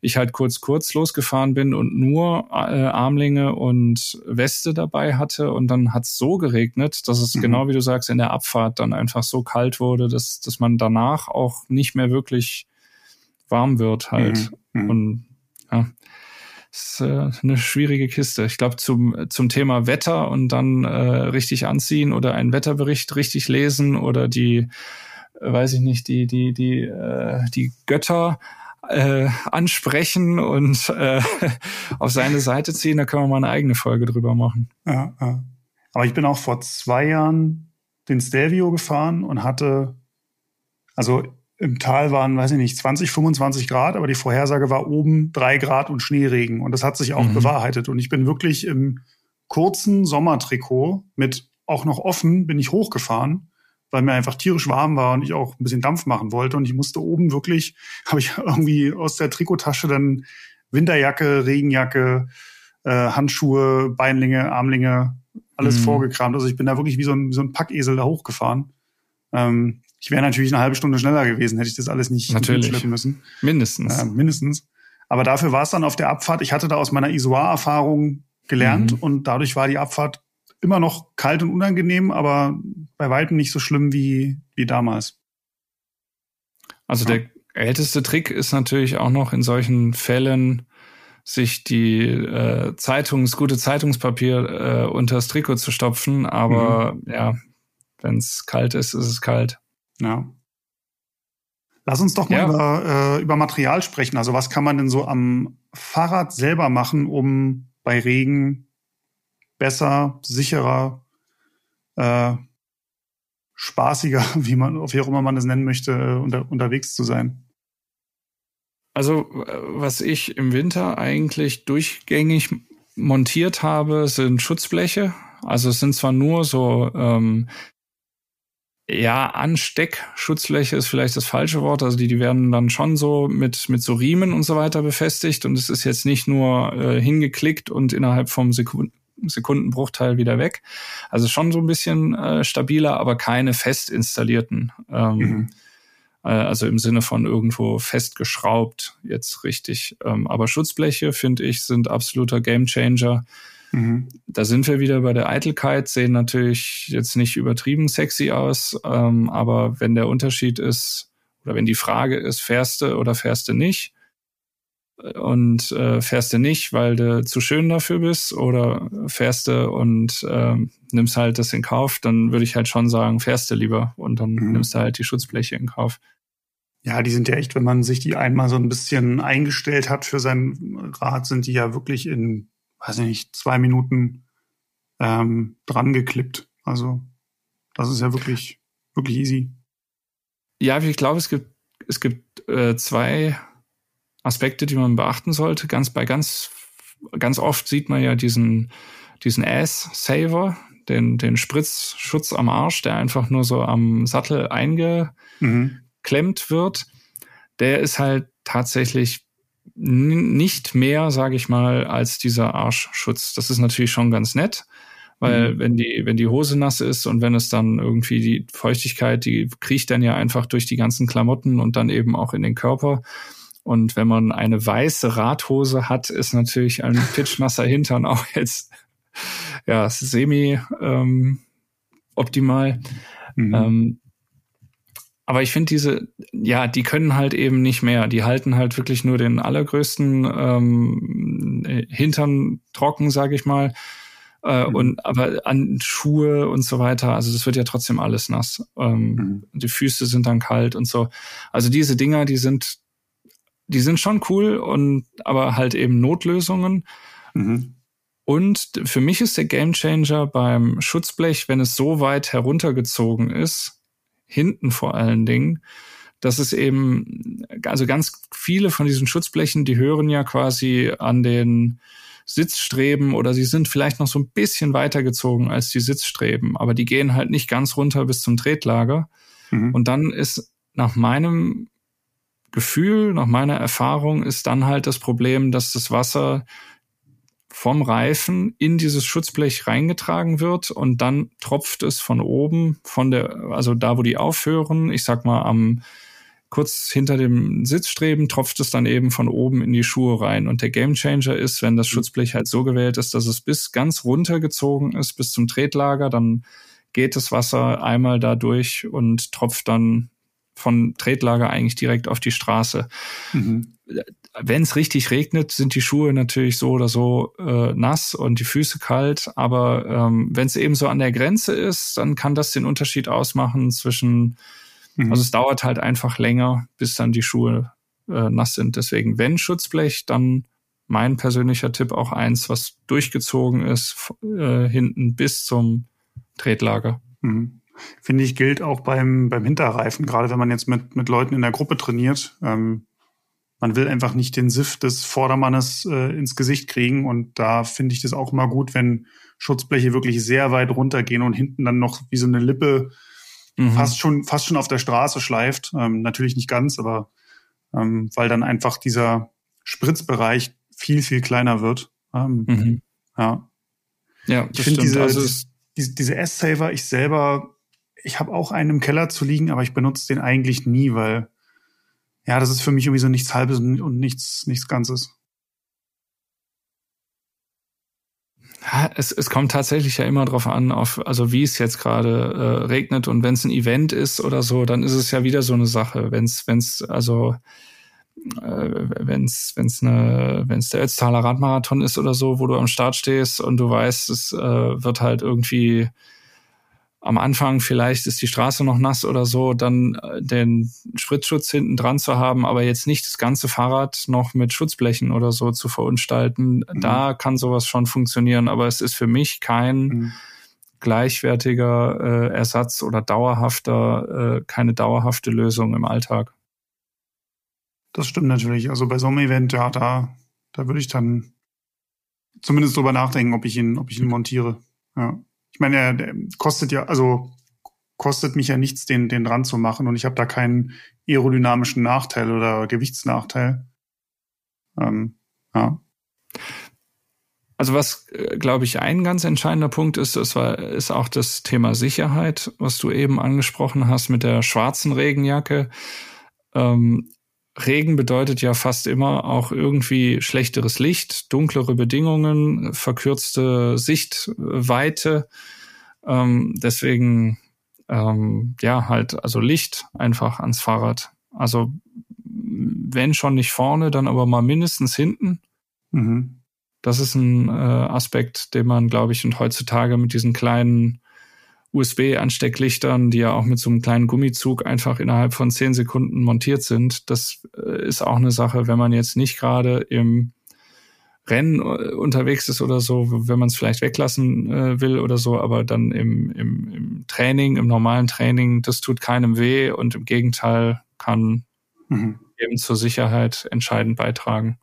ich halt kurz kurz losgefahren bin und nur äh, Armlinge und Weste dabei hatte und dann hat es so geregnet, dass es mhm. genau wie du sagst in der Abfahrt dann einfach so kalt wurde, dass dass man danach auch nicht mehr wirklich warm wird halt mhm. mhm. und ja, ist äh, eine schwierige Kiste. Ich glaube, zum, zum Thema Wetter und dann äh, richtig anziehen oder einen Wetterbericht richtig lesen oder die, äh, weiß ich nicht, die, die, die, äh, die Götter äh, ansprechen und äh, (laughs) auf seine Seite ziehen, da können wir mal eine eigene Folge drüber machen. Ja, ja. Aber ich bin auch vor zwei Jahren den Stelvio gefahren und hatte, also im Tal waren, weiß ich nicht, 20, 25 Grad, aber die Vorhersage war oben drei Grad und Schneeregen. Und das hat sich auch mhm. bewahrheitet. Und ich bin wirklich im kurzen Sommertrikot mit auch noch offen, bin ich hochgefahren, weil mir einfach tierisch warm war und ich auch ein bisschen Dampf machen wollte. Und ich musste oben wirklich, (laughs) habe ich irgendwie aus der Trikottasche dann Winterjacke, Regenjacke, äh, Handschuhe, Beinlinge, Armlinge, alles mhm. vorgekramt. Also ich bin da wirklich wie so ein, wie so ein Packesel da hochgefahren. Ähm, ich wäre natürlich eine halbe Stunde schneller gewesen, hätte ich das alles nicht natürlich. müssen. Mindestens. Äh, mindestens. Aber dafür war es dann auf der Abfahrt. Ich hatte da aus meiner Isoar-Erfahrung gelernt mhm. und dadurch war die Abfahrt immer noch kalt und unangenehm, aber bei weitem nicht so schlimm wie, wie damals. Also ja. der älteste Trick ist natürlich auch noch in solchen Fällen, sich die äh, Zeitungs, gute Zeitungspapier äh, unter das Trikot zu stopfen. Aber mhm. ja, wenn es kalt ist, ist es kalt. Ja. Lass uns doch mal ja. über, äh, über Material sprechen. Also was kann man denn so am Fahrrad selber machen, um bei Regen besser, sicherer, äh, spaßiger, (laughs) wie man, wie auch immer man das nennen möchte, äh, unter, unterwegs zu sein? Also was ich im Winter eigentlich durchgängig montiert habe, sind Schutzbleche. Also es sind zwar nur so ähm, ja, Ansteckschutzfläche ist vielleicht das falsche Wort. Also die, die werden dann schon so mit, mit so Riemen und so weiter befestigt. Und es ist jetzt nicht nur äh, hingeklickt und innerhalb vom Sekund Sekundenbruchteil wieder weg. Also schon so ein bisschen äh, stabiler, aber keine fest installierten. Ähm, mhm. äh, also im Sinne von irgendwo festgeschraubt jetzt richtig. Ähm, aber Schutzbleche, finde ich, sind absoluter Gamechanger. Mhm. Da sind wir wieder bei der Eitelkeit, sehen natürlich jetzt nicht übertrieben sexy aus, ähm, aber wenn der Unterschied ist, oder wenn die Frage ist, fährst du oder fährst du nicht, und äh, fährst du nicht, weil du zu schön dafür bist, oder fährst du und äh, nimmst halt das in Kauf, dann würde ich halt schon sagen, fährst du lieber und dann mhm. nimmst du halt die Schutzbleche in Kauf. Ja, die sind ja echt, wenn man sich die einmal so ein bisschen eingestellt hat für sein Rad, sind die ja wirklich in weiß ich nicht, zwei Minuten ähm, dran geklippt. Also das ist ja wirklich, wirklich easy. Ja, ich glaube, es gibt, es gibt äh, zwei Aspekte, die man beachten sollte. Ganz bei ganz, ganz oft sieht man ja diesen, diesen Ass-Saver, den, den Spritzschutz am Arsch, der einfach nur so am Sattel eingeklemmt mhm. wird. Der ist halt tatsächlich nicht mehr, sage ich mal, als dieser Arschschutz. Das ist natürlich schon ganz nett, weil mhm. wenn die wenn die Hose nass ist und wenn es dann irgendwie die Feuchtigkeit, die kriecht dann ja einfach durch die ganzen Klamotten und dann eben auch in den Körper. Und wenn man eine weiße Radhose hat, ist natürlich ein (laughs) pitchnasser Hintern auch jetzt ja semi ähm, optimal. Mhm. Ähm, aber ich finde diese, ja, die können halt eben nicht mehr. Die halten halt wirklich nur den allergrößten ähm, Hintern trocken, sage ich mal. Äh, mhm. Und aber an Schuhe und so weiter, also das wird ja trotzdem alles nass. Ähm, mhm. Die Füße sind dann kalt und so. Also diese Dinger, die sind, die sind schon cool und aber halt eben Notlösungen. Mhm. Und für mich ist der Gamechanger beim Schutzblech, wenn es so weit heruntergezogen ist, hinten vor allen Dingen. Das ist eben, also ganz viele von diesen Schutzblechen, die hören ja quasi an den Sitzstreben oder sie sind vielleicht noch so ein bisschen weitergezogen als die Sitzstreben, aber die gehen halt nicht ganz runter bis zum Tretlager. Mhm. Und dann ist nach meinem Gefühl, nach meiner Erfahrung ist dann halt das Problem, dass das Wasser vom Reifen in dieses Schutzblech reingetragen wird und dann tropft es von oben, von der, also da, wo die aufhören, ich sag mal am kurz hinter dem Sitzstreben tropft es dann eben von oben in die Schuhe rein. Und der Gamechanger ist, wenn das Schutzblech halt so gewählt ist, dass es bis ganz runtergezogen ist, bis zum Tretlager, dann geht das Wasser einmal da durch und tropft dann von Tretlager eigentlich direkt auf die Straße. Mhm. Wenn es richtig regnet, sind die Schuhe natürlich so oder so äh, nass und die Füße kalt. Aber ähm, wenn es eben so an der Grenze ist, dann kann das den Unterschied ausmachen zwischen, mhm. also es dauert halt einfach länger, bis dann die Schuhe äh, nass sind. Deswegen, wenn Schutzblech, dann mein persönlicher Tipp auch eins, was durchgezogen ist, äh, hinten bis zum Tretlager. Mhm. Finde ich, gilt auch beim, beim Hinterreifen, gerade wenn man jetzt mit, mit Leuten in der Gruppe trainiert. Ähm, man will einfach nicht den Sift des Vordermannes äh, ins Gesicht kriegen. Und da finde ich das auch immer gut, wenn Schutzbleche wirklich sehr weit runtergehen und hinten dann noch wie so eine Lippe mhm. fast schon, fast schon auf der Straße schleift. Ähm, natürlich nicht ganz, aber ähm, weil dann einfach dieser Spritzbereich viel, viel kleiner wird. Ähm, mhm. Ja. Ja, ich finde diese, also diese, diese S-Saver, ich selber, ich habe auch einen im Keller zu liegen, aber ich benutze den eigentlich nie, weil ja, das ist für mich irgendwie so nichts Halbes und nichts, nichts Ganzes. Ja, es, es kommt tatsächlich ja immer drauf an, auf, also wie es jetzt gerade äh, regnet und wenn es ein Event ist oder so, dann ist es ja wieder so eine Sache. Wenn es, wenn es, also äh, wenn es wenn's eine wenn's der Ötztaler Radmarathon ist oder so, wo du am Start stehst und du weißt, es äh, wird halt irgendwie am Anfang vielleicht ist die Straße noch nass oder so, dann äh, den Spritzschutz hinten dran zu haben, aber jetzt nicht das ganze Fahrrad noch mit Schutzblechen oder so zu verunstalten. Mhm. Da kann sowas schon funktionieren, aber es ist für mich kein mhm. gleichwertiger äh, Ersatz oder dauerhafter, äh, keine dauerhafte Lösung im Alltag. Das stimmt natürlich. Also bei so einem Event, ja, da, da würde ich dann zumindest drüber nachdenken, ob ich ihn, ob ich ihn montiere. Ja. Ich meine, er, kostet ja, also kostet mich ja nichts, den, den dran zu machen und ich habe da keinen aerodynamischen Nachteil oder Gewichtsnachteil. Ähm, ja. Also was, äh, glaube ich, ein ganz entscheidender Punkt ist, das war, ist auch das Thema Sicherheit, was du eben angesprochen hast mit der schwarzen Regenjacke. Ähm, Regen bedeutet ja fast immer auch irgendwie schlechteres Licht, dunklere Bedingungen, verkürzte Sichtweite. Ähm, deswegen, ähm, ja, halt, also Licht einfach ans Fahrrad. Also, wenn schon nicht vorne, dann aber mal mindestens hinten. Mhm. Das ist ein äh, Aspekt, den man, glaube ich, und heutzutage mit diesen kleinen USB-Anstecklichtern, die ja auch mit so einem kleinen Gummizug einfach innerhalb von zehn Sekunden montiert sind. Das äh, ist auch eine Sache, wenn man jetzt nicht gerade im Rennen äh, unterwegs ist oder so, wenn man es vielleicht weglassen äh, will oder so, aber dann im, im, im Training, im normalen Training, das tut keinem weh und im Gegenteil kann mhm. eben zur Sicherheit entscheidend beitragen.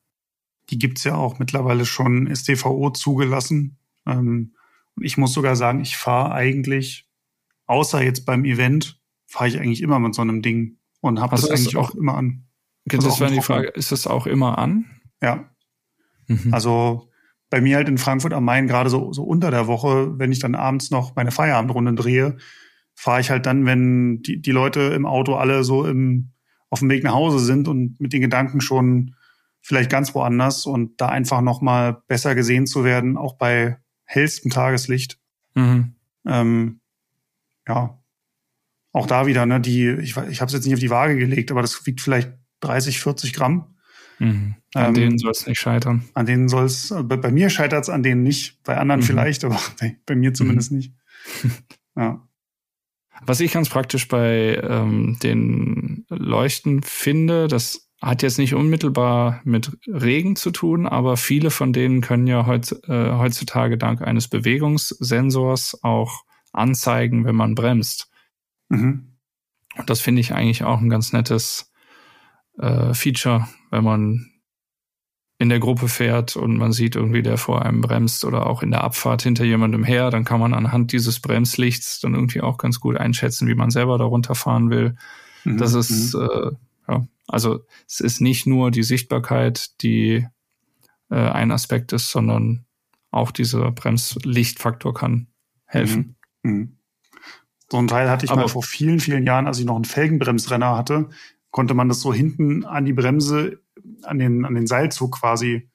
Die gibt's ja auch mittlerweile schon STVO zugelassen. Ähm, ich muss sogar sagen, ich fahre eigentlich, außer jetzt beim Event, fahre ich eigentlich immer mit so einem Ding und habe das eigentlich auch, auch, immer an. Also das wäre die Frage, ist das auch immer an? Ja. Mhm. Also bei mir halt in Frankfurt am Main, gerade so, so unter der Woche, wenn ich dann abends noch meine Feierabendrunde drehe, fahre ich halt dann, wenn die, die Leute im Auto alle so im, auf dem Weg nach Hause sind und mit den Gedanken schon vielleicht ganz woanders und da einfach noch mal besser gesehen zu werden, auch bei hellstem Tageslicht. Mhm. Ähm, ja, auch da wieder, ne, die, ich, ich habe es jetzt nicht auf die Waage gelegt, aber das wiegt vielleicht 30, 40 Gramm. Mhm. An ähm, denen soll es nicht scheitern. An denen soll es, äh, bei, bei, mir scheitert es an denen nicht, bei anderen mhm. vielleicht, aber (laughs) bei, bei mir zumindest mhm. nicht. (laughs) ja. Was ich ganz praktisch bei ähm, den Leuchten finde, das hat jetzt nicht unmittelbar mit Regen zu tun, aber viele von denen können ja äh, heutzutage dank eines Bewegungssensors auch anzeigen, wenn man bremst. Mhm. Und das finde ich eigentlich auch ein ganz nettes äh, Feature, wenn man in der Gruppe fährt und man sieht irgendwie, der vor einem bremst oder auch in der Abfahrt hinter jemandem her, dann kann man anhand dieses Bremslichts dann irgendwie auch ganz gut einschätzen, wie man selber darunter fahren will. Mhm. Das ist mhm. äh, ja, also es ist nicht nur die Sichtbarkeit, die äh, ein Aspekt ist, sondern auch dieser Bremslichtfaktor kann helfen. Mhm. Mhm. So ein Teil hatte ich Aber mal vor vielen, vielen Jahren, als ich noch einen Felgenbremsrenner hatte, konnte man das so hinten an die Bremse, an den, an den Seilzug quasi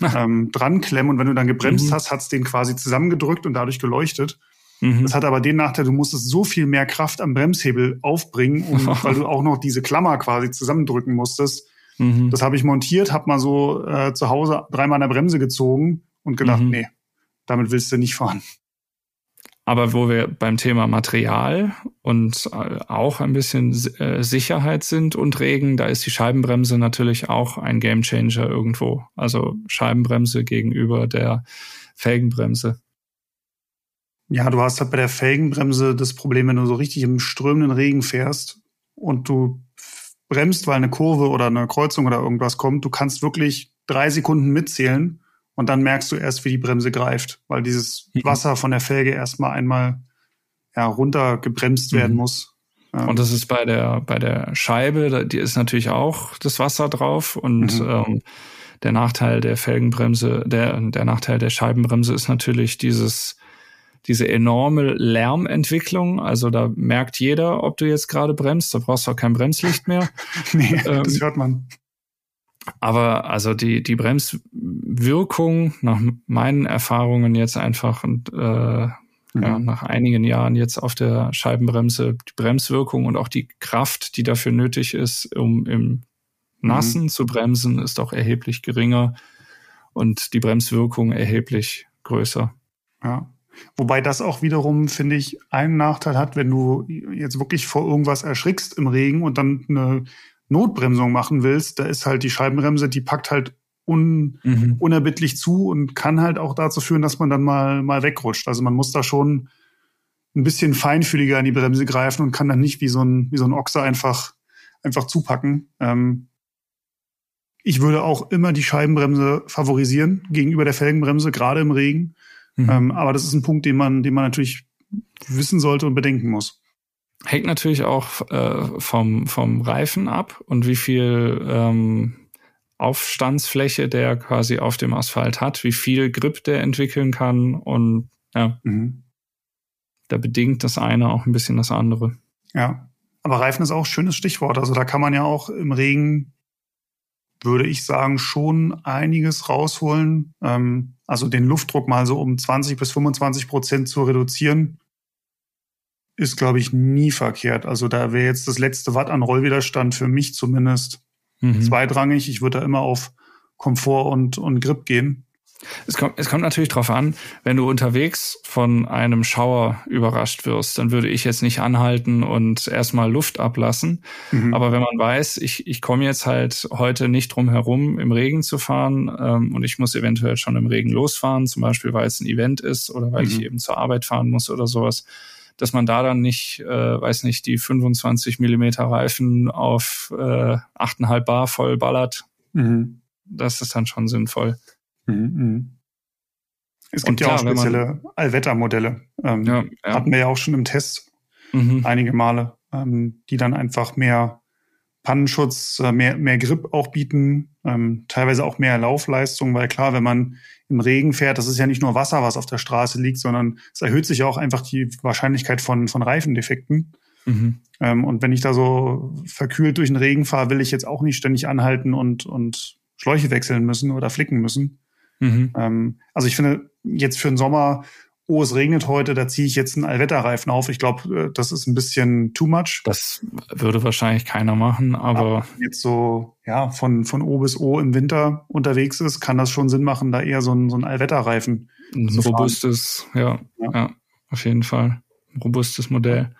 (laughs) ähm, dran klemmen. Und wenn du dann gebremst mhm. hast, hat's den quasi zusammengedrückt und dadurch geleuchtet. Mhm. Das hat aber den Nachteil, du musstest so viel mehr Kraft am Bremshebel aufbringen, um, (laughs) weil du auch noch diese Klammer quasi zusammendrücken musstest. Mhm. Das habe ich montiert, habe mal so äh, zu Hause dreimal an der Bremse gezogen und gedacht, mhm. nee, damit willst du nicht fahren. Aber wo wir beim Thema Material und äh, auch ein bisschen äh, Sicherheit sind und Regen, da ist die Scheibenbremse natürlich auch ein Gamechanger irgendwo. Also Scheibenbremse gegenüber der Felgenbremse. Ja, du hast halt bei der Felgenbremse das Problem, wenn du so richtig im strömenden Regen fährst und du bremst, weil eine Kurve oder eine Kreuzung oder irgendwas kommt, du kannst wirklich drei Sekunden mitzählen und dann merkst du erst, wie die Bremse greift, weil dieses mhm. Wasser von der Felge erstmal einmal ja, runtergebremst mhm. werden muss. Und das ist bei der, bei der Scheibe, die ist natürlich auch das Wasser drauf und mhm. ähm, der Nachteil der Felgenbremse, der, der Nachteil der Scheibenbremse ist natürlich dieses, diese enorme Lärmentwicklung. Also da merkt jeder, ob du jetzt gerade bremst, da brauchst du auch kein Bremslicht mehr. (laughs) nee, ähm, das hört man. Aber also die, die Bremswirkung nach meinen Erfahrungen jetzt einfach und äh, mhm. ja, nach einigen Jahren jetzt auf der Scheibenbremse, die Bremswirkung und auch die Kraft, die dafür nötig ist, um im Nassen mhm. zu bremsen, ist auch erheblich geringer und die Bremswirkung erheblich größer. Ja. Wobei das auch wiederum, finde ich, einen Nachteil hat, wenn du jetzt wirklich vor irgendwas erschrickst im Regen und dann eine Notbremsung machen willst, da ist halt die Scheibenbremse, die packt halt un, mhm. unerbittlich zu und kann halt auch dazu führen, dass man dann mal, mal wegrutscht. Also man muss da schon ein bisschen feinfühliger an die Bremse greifen und kann dann nicht wie so ein, wie so ein Ochse einfach, einfach zupacken. Ähm, ich würde auch immer die Scheibenbremse favorisieren gegenüber der Felgenbremse, gerade im Regen. Mhm. Ähm, aber das ist ein Punkt, den man, den man natürlich wissen sollte und bedenken muss. Hängt natürlich auch äh, vom, vom Reifen ab und wie viel ähm, Aufstandsfläche der quasi auf dem Asphalt hat, wie viel Grip der entwickeln kann und ja, mhm. da bedingt das eine auch ein bisschen das andere. Ja, aber Reifen ist auch ein schönes Stichwort. Also da kann man ja auch im Regen, würde ich sagen, schon einiges rausholen. Ähm, also den Luftdruck mal so um 20 bis 25 Prozent zu reduzieren ist, glaube ich, nie verkehrt. Also da wäre jetzt das letzte Watt an Rollwiderstand für mich zumindest mhm. zweitrangig. Ich würde da immer auf Komfort und, und Grip gehen. Es kommt, es kommt natürlich drauf an, wenn du unterwegs von einem Schauer überrascht wirst, dann würde ich jetzt nicht anhalten und erstmal Luft ablassen. Mhm. Aber wenn man weiß, ich, ich komme jetzt halt heute nicht drum herum, im Regen zu fahren ähm, und ich muss eventuell schon im Regen losfahren, zum Beispiel weil es ein Event ist oder weil mhm. ich eben zur Arbeit fahren muss oder sowas, dass man da dann nicht, äh, weiß nicht, die 25 Millimeter Reifen auf äh, 8,5 Bar voll ballert. Mhm. Das ist dann schon sinnvoll. Mhm, mhm. Es gibt klar, ja auch spezielle Allwettermodelle. Ähm, ja, ja. Hatten wir ja auch schon im Test mhm. einige Male, ähm, die dann einfach mehr Pannenschutz, äh, mehr, mehr Grip auch bieten, ähm, teilweise auch mehr Laufleistung, weil klar, wenn man im Regen fährt, das ist ja nicht nur Wasser, was auf der Straße liegt, sondern es erhöht sich auch einfach die Wahrscheinlichkeit von, von Reifendefekten. Mhm. Ähm, und wenn ich da so verkühlt durch den Regen fahre, will ich jetzt auch nicht ständig anhalten und, und Schläuche wechseln müssen oder flicken müssen. Mhm. Ähm, also ich finde, jetzt für den Sommer oh, es regnet heute, da ziehe ich jetzt einen Allwetterreifen auf. Ich glaube, äh, das ist ein bisschen too much. Das würde wahrscheinlich keiner machen, aber, aber jetzt so ja von von O bis O im Winter unterwegs ist, kann das schon Sinn machen, da eher so ein so ein Allwetterreifen. Ein robustes, ja, ja, ja, auf jeden Fall, ein robustes Modell.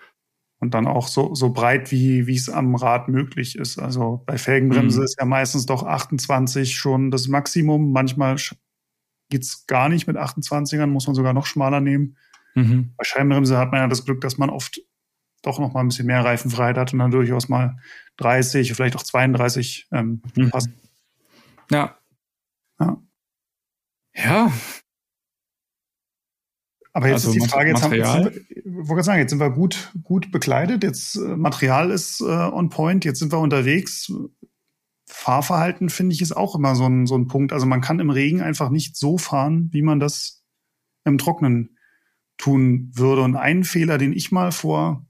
Und dann auch so, so breit, wie, wie es am Rad möglich ist. Also bei Felgenbremse mhm. ist ja meistens doch 28 schon das Maximum. Manchmal geht's gar nicht mit 28ern, muss man sogar noch schmaler nehmen. Mhm. Bei Scheibenbremse hat man ja das Glück, dass man oft doch noch mal ein bisschen mehr Reifenfreiheit hat und dann durchaus mal 30, vielleicht auch 32 ähm, mhm. passt. Ja. Ja. Ja. Aber jetzt also ist die Frage, jetzt Material. haben wir, wollte sagen, jetzt sind wir gut, gut bekleidet, jetzt äh, Material ist äh, on point, jetzt sind wir unterwegs. Fahrverhalten finde ich ist auch immer so ein, so ein Punkt. Also man kann im Regen einfach nicht so fahren, wie man das im Trocknen tun würde. Und einen Fehler, den ich mal vor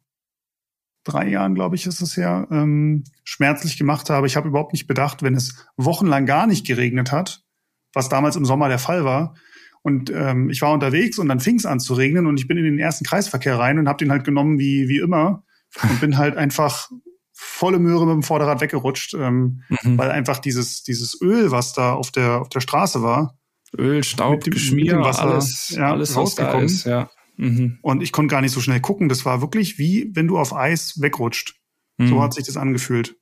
drei Jahren, glaube ich, ist es ja, ähm, schmerzlich gemacht habe. Ich habe überhaupt nicht bedacht, wenn es wochenlang gar nicht geregnet hat, was damals im Sommer der Fall war, Und ähm, ich war unterwegs und dann fing es an zu regnen und ich bin in den ersten Kreisverkehr rein und habe den halt genommen wie, wie immer (laughs) und bin halt einfach volle Möhre mit dem Vorderrad weggerutscht, ähm, mhm. weil einfach dieses, dieses Öl, was da auf der, auf der Straße war, Öl, Staub, dem, Geschmier, Wasser, alles, ja, alles rausgekommen. Ist, ja. Mhm. Und ich konnte gar nicht so schnell gucken. Das war wirklich wie wenn du auf Eis wegrutscht. Mhm. So hat sich das angefühlt.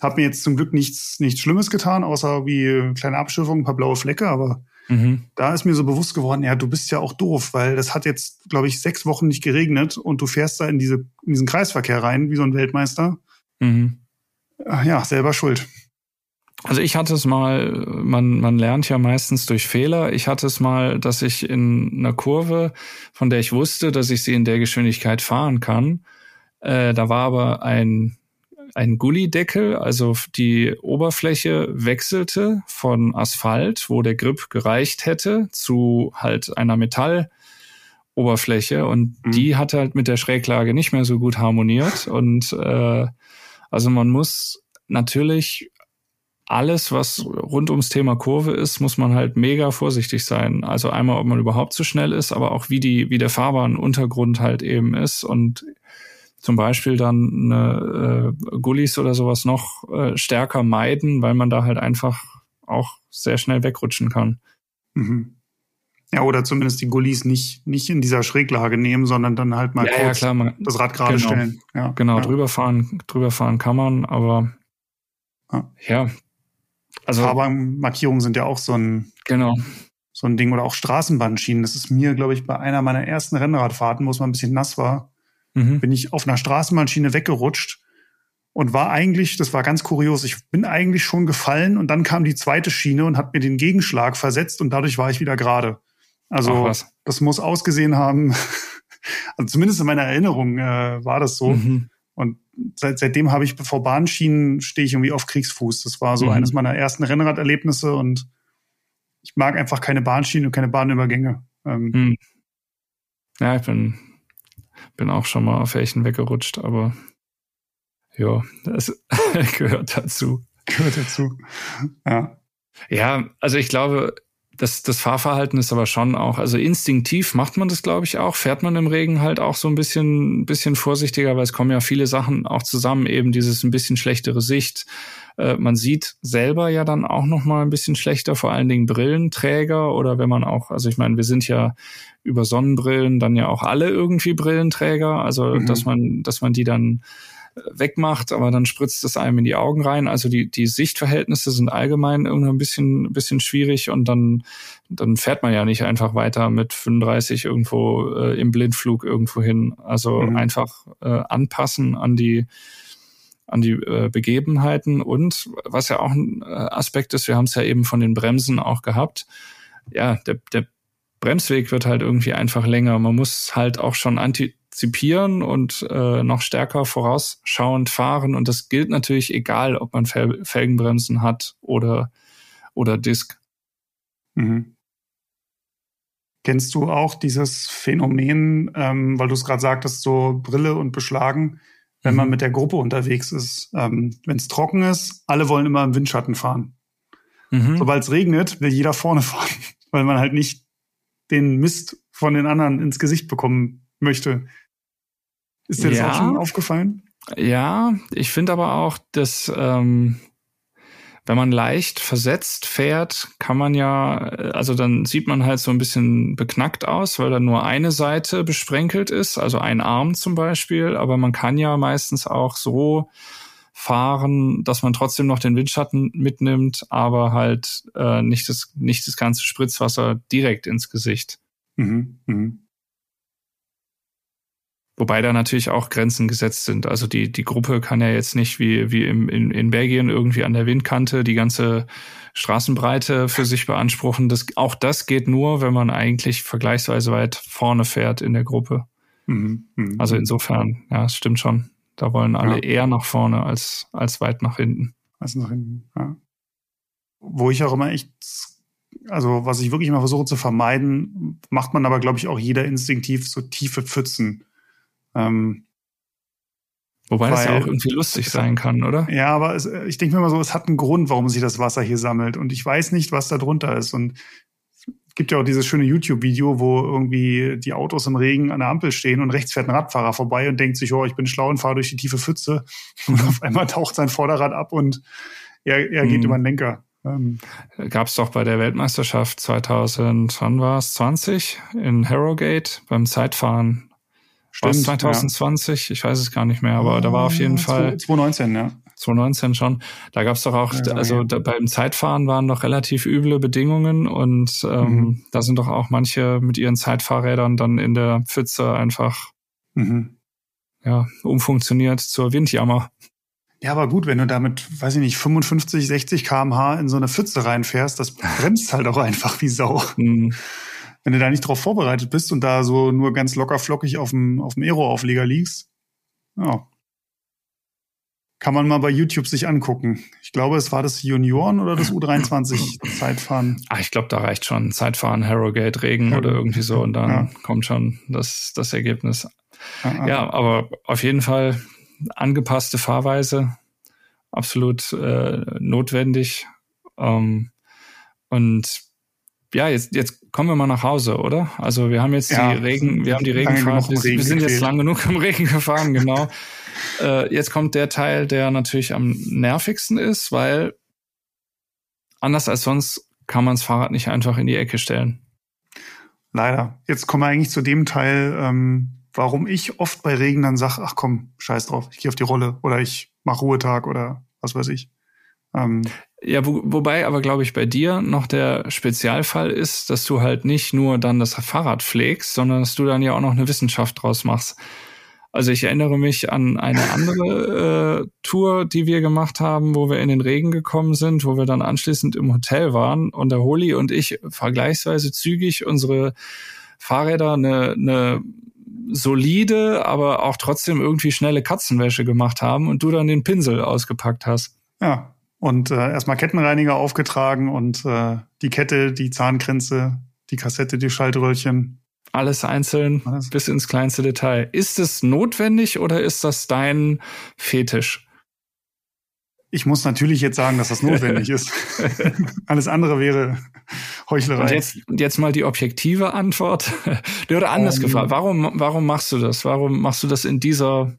Hab mir jetzt zum Glück nichts, nichts Schlimmes getan, außer wie kleine Abschürfungen, ein paar blaue Flecke, aber mhm. da ist mir so bewusst geworden, ja, du bist ja auch doof, weil das hat jetzt, glaube ich, sechs Wochen nicht geregnet und du fährst da in, diese, in diesen Kreisverkehr rein, wie so ein Weltmeister. Mhm. Ja, selber schuld. Also ich hatte es mal, man, man lernt ja meistens durch Fehler. Ich hatte es mal, dass ich in einer Kurve, von der ich wusste, dass ich sie in der Geschwindigkeit fahren kann, äh, da war aber ein, ein Gullideckel, also die Oberfläche wechselte von Asphalt, wo der Grip gereicht hätte, zu halt einer Metalloberfläche und mhm. die hat halt mit der Schräglage nicht mehr so gut harmoniert und äh, also man muss natürlich alles, was rund ums Thema Kurve ist, muss man halt mega vorsichtig sein. Also einmal, ob man überhaupt zu schnell ist, aber auch wie die, wie der Fahrbahnuntergrund halt eben ist und zum Beispiel dann eine, äh, Gullis oder sowas noch äh, stärker meiden, weil man da halt einfach auch sehr schnell wegrutschen kann. Mhm. Ja, oder zumindest die Gullis nicht, nicht in dieser Schräglage nehmen, sondern dann halt mal ja, kurz ja, klar, man, das Rad gerade genau, stellen. Ja, genau, ja. drüber fahren, drüber fahren kann man, aber ja, ja also Fahrbahnmarkierungen sind ja auch so ein genau so ein Ding oder auch Straßenbahnschienen. Das ist mir, glaube ich, bei einer meiner ersten Rennradfahrten, wo es mal ein bisschen nass war, mhm. bin ich auf einer Straßenbahnschiene weggerutscht und war eigentlich, das war ganz kurios, ich bin eigentlich schon gefallen und dann kam die zweite Schiene und hat mir den Gegenschlag versetzt und dadurch war ich wieder gerade. Also das muss ausgesehen haben, (laughs) also zumindest in meiner Erinnerung äh, war das so. Mhm. Und seit, seitdem habe ich vor Bahnschienen stehe ich irgendwie auf Kriegsfuß. Das war so mhm. eines meiner ersten Rennraderlebnisse und ich mag einfach keine Bahnschienen und keine Bahnübergänge. Ähm, mhm. Ja, ich bin, bin auch schon mal auf welchen weggerutscht, aber ja, das (laughs) gehört dazu. Gehört dazu. Ja. Ja, also ich glaube, das, das Fahrverhalten ist aber schon auch, also instinktiv macht man das, glaube ich, auch. Fährt man im Regen halt auch so ein bisschen, bisschen vorsichtiger, weil es kommen ja viele Sachen auch zusammen, eben dieses ein bisschen schlechtere Sicht. Äh, man sieht selber ja dann auch noch mal ein bisschen schlechter, vor allen Dingen Brillenträger oder wenn man auch, also ich meine, wir sind ja über Sonnenbrillen dann ja auch alle irgendwie Brillenträger, also mhm. dass man, dass man die dann wegmacht, aber dann spritzt es einem in die Augen rein. Also die, die Sichtverhältnisse sind allgemein irgendwie ein bisschen, bisschen schwierig und dann, dann fährt man ja nicht einfach weiter mit 35 irgendwo äh, im Blindflug irgendwo hin. Also mhm. einfach äh, anpassen an die, an die äh, Begebenheiten und was ja auch ein äh, Aspekt ist, wir haben es ja eben von den Bremsen auch gehabt. Ja, der, der Bremsweg wird halt irgendwie einfach länger. Man muss halt auch schon anti antizipieren und äh, noch stärker vorausschauend fahren. Und das gilt natürlich egal, ob man Fel Felgenbremsen hat oder, oder Disk. Mhm. Kennst du auch dieses Phänomen, ähm, weil du es gerade sagtest, so Brille und Beschlagen, wenn mhm. man mit der Gruppe unterwegs ist? Ähm, wenn es trocken ist, alle wollen immer im Windschatten fahren. Mhm. Sobald es regnet, will jeder vorne (laughs) fahren, weil man halt nicht den Mist von den anderen ins Gesicht bekommen möchte. Ist dir ja, das auch schon aufgefallen? Ja, ich finde aber auch, dass ähm, wenn man leicht versetzt fährt, kann man ja, also dann sieht man halt so ein bisschen beknackt aus, weil dann nur eine Seite besprenkelt ist, also ein Arm zum Beispiel. Aber man kann ja meistens auch so fahren, dass man trotzdem noch den Windschatten mitnimmt, aber halt äh, nicht das nicht das ganze Spritzwasser direkt ins Gesicht. Mhm, mh. Wobei da natürlich auch Grenzen gesetzt sind. Also die, die Gruppe kann ja jetzt nicht wie, wie im, in, in Belgien irgendwie an der Windkante die ganze Straßenbreite für sich beanspruchen. Das, auch das geht nur, wenn man eigentlich vergleichsweise weit vorne fährt in der Gruppe. Mhm, mh. Also insofern, ja, es stimmt schon. Da wollen alle ja. eher nach vorne als, als weit nach hinten. Als nach hinten, ja. Wo ich auch immer echt, also was ich wirklich immer versuche zu vermeiden, macht man aber, glaube ich, auch jeder instinktiv so tiefe Pfützen ähm, Wobei weil, das ja auch irgendwie lustig sein kann, oder? Ja, aber es, ich denke mir immer so, es hat einen Grund, warum sich das Wasser hier sammelt. Und ich weiß nicht, was da drunter ist. Und gibt ja auch dieses schöne YouTube-Video, wo irgendwie die Autos im Regen an der Ampel stehen und rechts fährt ein Radfahrer vorbei und denkt sich, oh, ich bin schlau und fahre durch die tiefe Pfütze. (laughs) Und auf einmal taucht sein Vorderrad ab und er, er geht mhm. über den Lenker. Ähm, Gab es doch bei der Weltmeisterschaft 2000, wann war es, 20 in Harrogate beim Zeitfahren. Stimmt, 2020, ja. ich weiß es gar nicht mehr, aber oh, da war auf jeden Fall. 2019, ja. 2019 schon. Da gab es doch auch, ja, also. Da, beim Zeitfahren waren doch relativ üble Bedingungen und ähm, mhm. da sind doch auch manche mit ihren Zeitfahrrädern dann in der Pfütze einfach mhm. ja, umfunktioniert zur Windjammer. Ja, aber gut, wenn du damit, weiß ich nicht, 55, 60 kmh in so eine Pfütze reinfährst, das bremst halt auch einfach wie Sau. Mhm. Wenn du da nicht drauf vorbereitet bist und da so nur ganz locker flockig auf dem, auf dem Aero-Aufleger liegst, ja, kann man mal bei YouTube sich angucken. Ich glaube, es war das Junioren oder das U23 Zeitfahren. Ach, ich glaube, da reicht schon Zeitfahren, Harrogate, Regen ja. oder irgendwie so und dann ja. kommt schon das, das Ergebnis. Ja, ja, aber auf jeden Fall angepasste Fahrweise, absolut äh, notwendig. Ähm, und ja, jetzt, jetzt kommen wir mal nach Hause, oder? Also wir haben jetzt die Regen, wir haben die Regenfahrt, wir, wir sind jetzt lang genug im Regen gefahren, genau. (laughs) Äh, jetzt kommt der Teil, der natürlich am nervigsten ist, weil anders als sonst kann man das Fahrrad nicht einfach in die Ecke stellen. Leider. Jetzt kommen wir eigentlich zu dem Teil, ähm, warum ich oft bei Regen dann sage, ach komm, scheiß drauf, ich gehe auf die Rolle oder ich mache Ruhetag oder was weiß ich. Ähm, ja, wo, wobei aber, glaube ich, bei dir noch der Spezialfall ist, dass du halt nicht nur dann das Fahrrad pflegst, sondern dass du dann ja auch noch eine Wissenschaft draus machst. Also ich erinnere mich an eine (laughs) andere äh, Tour, die wir gemacht haben, wo wir in den Regen gekommen sind, wo wir dann anschließend im Hotel waren und der Holi und ich vergleichsweise zügig unsere Fahrräder eine, eine solide, aber auch trotzdem irgendwie schnelle Katzenwäsche gemacht haben und du dann den Pinsel ausgepackt hast. Ja, und äh, erstmal Kettenreiniger aufgetragen und äh, die Kette, die Zahnkränze, die Kassette, die Schaltröhrchen. Alles einzeln Alles. bis ins kleinste Detail. Ist es notwendig oder ist das dein Fetisch? Ich muss natürlich jetzt sagen, dass das notwendig ist. (laughs) Alles andere wäre Heuchlerei. Und jetzt, jetzt mal die objektive Antwort. (laughs) Oder anders um, ähm. gefragt, warum, warum machst du das? Warum machst du das in dieser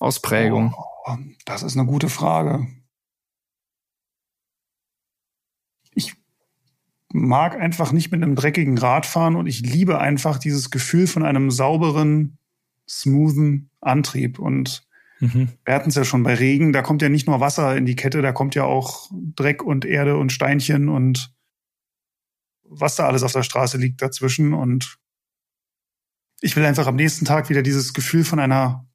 Ausprägung? Oh, das ist eine gute Frage. Mag einfach nicht mit einem dreckigen Rad fahren und ich liebe einfach dieses Gefühl von einem sauberen, smoothen Antrieb. Und mhm. wir hatten es ja schon bei Regen, da kommt ja nicht nur Wasser in die Kette, da kommt ja auch Dreck und Erde und Steinchen und was da alles auf der Straße liegt dazwischen. Und ich will einfach am nächsten Tag wieder dieses Gefühl von einer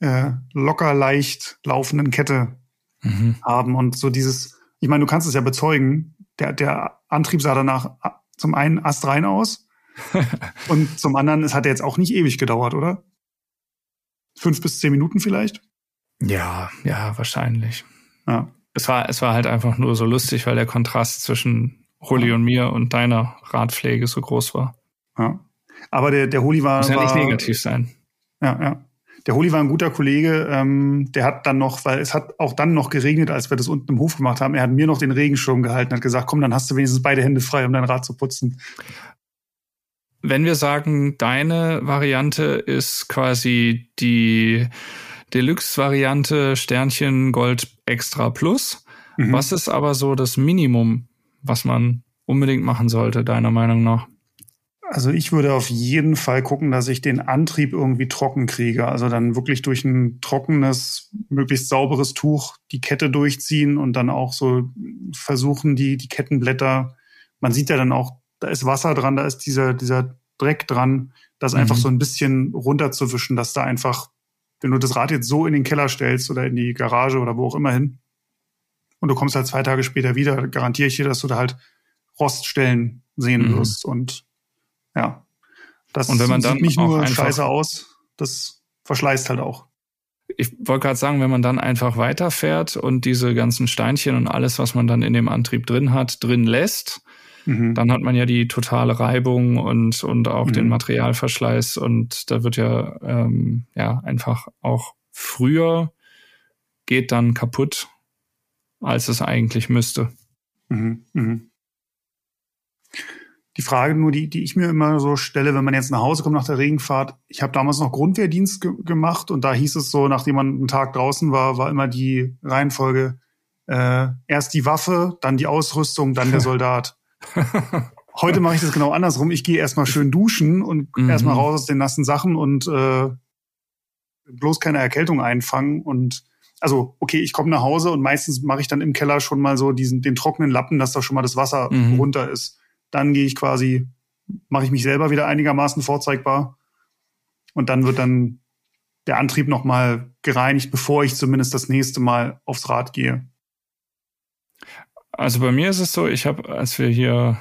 äh, locker leicht laufenden Kette mhm. haben und so dieses, ich meine, du kannst es ja bezeugen, der, der Antrieb sah danach zum einen astrein aus (laughs) und zum anderen, es hat jetzt auch nicht ewig gedauert, oder? Fünf bis zehn Minuten vielleicht? Ja, ja, wahrscheinlich. Ja. Es war, es war halt einfach nur so lustig, weil der Kontrast zwischen Holi ja. und mir und deiner Radpflege so groß war. Ja. Aber der, der Holi war. Muss ja nicht negativ sein. Ja, ja. Der Holi war ein guter Kollege. Ähm, der hat dann noch, weil es hat auch dann noch geregnet, als wir das unten im Hof gemacht haben. Er hat mir noch den Regenschirm gehalten, hat gesagt, komm, dann hast du wenigstens beide Hände frei, um dein Rad zu putzen. Wenn wir sagen, deine Variante ist quasi die Deluxe-Variante Sternchen Gold Extra Plus. Mhm. Was ist aber so das Minimum, was man unbedingt machen sollte, deiner Meinung nach? Also ich würde auf jeden Fall gucken, dass ich den Antrieb irgendwie trocken kriege. Also dann wirklich durch ein trockenes, möglichst sauberes Tuch die Kette durchziehen und dann auch so versuchen, die, die Kettenblätter, man sieht ja dann auch, da ist Wasser dran, da ist dieser, dieser Dreck dran, das mhm. einfach so ein bisschen runterzuwischen, dass da einfach, wenn du das Rad jetzt so in den Keller stellst oder in die Garage oder wo auch immer hin und du kommst halt zwei Tage später wieder, garantiere ich dir, dass du da halt Roststellen sehen mhm. wirst und ja. Das und wenn man dann sieht nicht nur scheiße aus, das verschleißt halt auch. Ich wollte gerade sagen, wenn man dann einfach weiterfährt und diese ganzen Steinchen und alles, was man dann in dem Antrieb drin hat, drin lässt, mhm. dann hat man ja die totale Reibung und, und auch mhm. den Materialverschleiß und da wird ja, ähm, ja einfach auch früher geht dann kaputt, als es eigentlich müsste. Mhm. Mhm. Die Frage nur, die, die ich mir immer so stelle, wenn man jetzt nach Hause kommt nach der Regenfahrt. Ich habe damals noch Grundwehrdienst ge gemacht und da hieß es so, nachdem man einen Tag draußen war, war immer die Reihenfolge äh, erst die Waffe, dann die Ausrüstung, dann der (laughs) Soldat. Heute mache ich das genau andersrum. Ich gehe erstmal schön duschen und mhm. erstmal raus aus den nassen Sachen und äh, bloß keine Erkältung einfangen und also okay, ich komme nach Hause und meistens mache ich dann im Keller schon mal so diesen den trockenen Lappen, dass da schon mal das Wasser mhm. runter ist. Dann gehe ich quasi, mache ich mich selber wieder einigermaßen vorzeigbar und dann wird dann der Antrieb noch mal gereinigt, bevor ich zumindest das nächste Mal aufs Rad gehe. Also bei mir ist es so, ich habe, als wir hier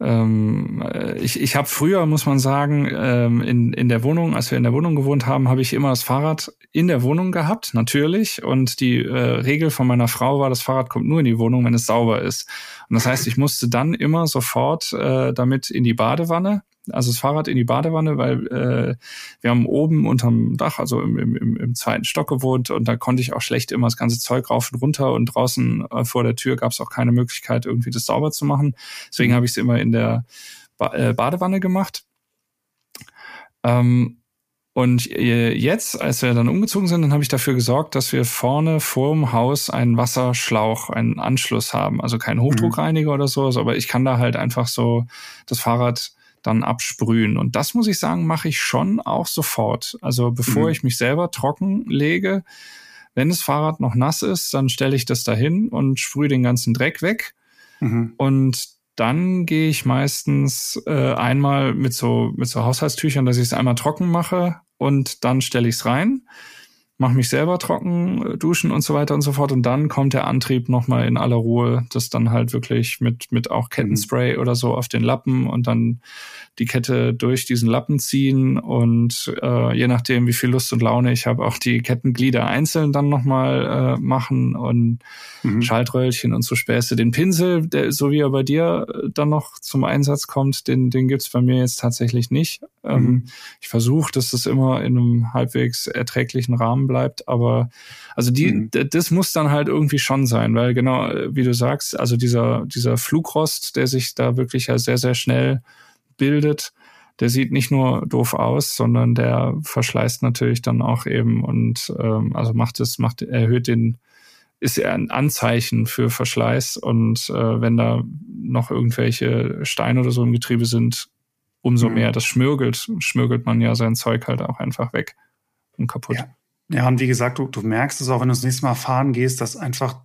ähm, ich, ich habe früher, muss man sagen, ähm, in, in der Wohnung, als wir in der Wohnung gewohnt haben, habe ich immer das Fahrrad in der Wohnung gehabt, natürlich. Und die äh, Regel von meiner Frau war, das Fahrrad kommt nur in die Wohnung, wenn es sauber ist. Und das heißt, ich musste dann immer sofort äh, damit in die Badewanne also das Fahrrad in die Badewanne, weil äh, wir haben oben unterm Dach, also im, im, im zweiten Stock gewohnt und da konnte ich auch schlecht immer das ganze Zeug rauf und runter und draußen äh, vor der Tür gab es auch keine Möglichkeit, irgendwie das sauber zu machen. Deswegen habe ich es immer in der ba äh, Badewanne gemacht. Ähm, und äh, jetzt, als wir dann umgezogen sind, dann habe ich dafür gesorgt, dass wir vorne vorm Haus einen Wasserschlauch, einen Anschluss haben. Also kein Hochdruckreiniger mhm. oder so, aber ich kann da halt einfach so das Fahrrad dann absprühen. Und das muss ich sagen, mache ich schon auch sofort. Also bevor mhm. ich mich selber trocken lege, wenn das Fahrrad noch nass ist, dann stelle ich das dahin und sprühe den ganzen Dreck weg. Mhm. Und dann gehe ich meistens äh, einmal mit so mit so Haushaltstüchern, dass ich es einmal trocken mache und dann stelle ich es rein mache mich selber trocken, äh, duschen und so weiter und so fort. Und dann kommt der Antrieb nochmal in aller Ruhe, das dann halt wirklich mit, mit auch Kettenspray mhm. oder so auf den Lappen und dann die Kette durch diesen Lappen ziehen und äh, je nachdem, wie viel Lust und Laune ich habe, auch die Kettenglieder einzeln dann nochmal äh, machen und mhm. Schaltröllchen und so Späße. Den Pinsel, der, so wie er bei dir äh, dann noch zum Einsatz kommt, den, den gibt's bei mir jetzt tatsächlich nicht. Ähm, mhm. ich versuche, dass das immer in einem halbwegs erträglichen Rahmen bleibt, aber also die, mhm. das muss dann halt irgendwie schon sein, weil genau, wie du sagst, also dieser, dieser Flugrost, der sich da wirklich ja sehr, sehr schnell bildet, der sieht nicht nur doof aus, sondern der verschleißt natürlich dann auch eben und ähm, also macht es, macht, erhöht den, ist ja ein Anzeichen für Verschleiß und äh, wenn da noch irgendwelche Steine oder so im Getriebe sind, umso mhm. mehr das schmürgelt, schmürgelt man ja sein Zeug halt auch einfach weg und kaputt. Ja, ja und wie gesagt, du, du merkst es auch, wenn du das nächste Mal fahren gehst, dass einfach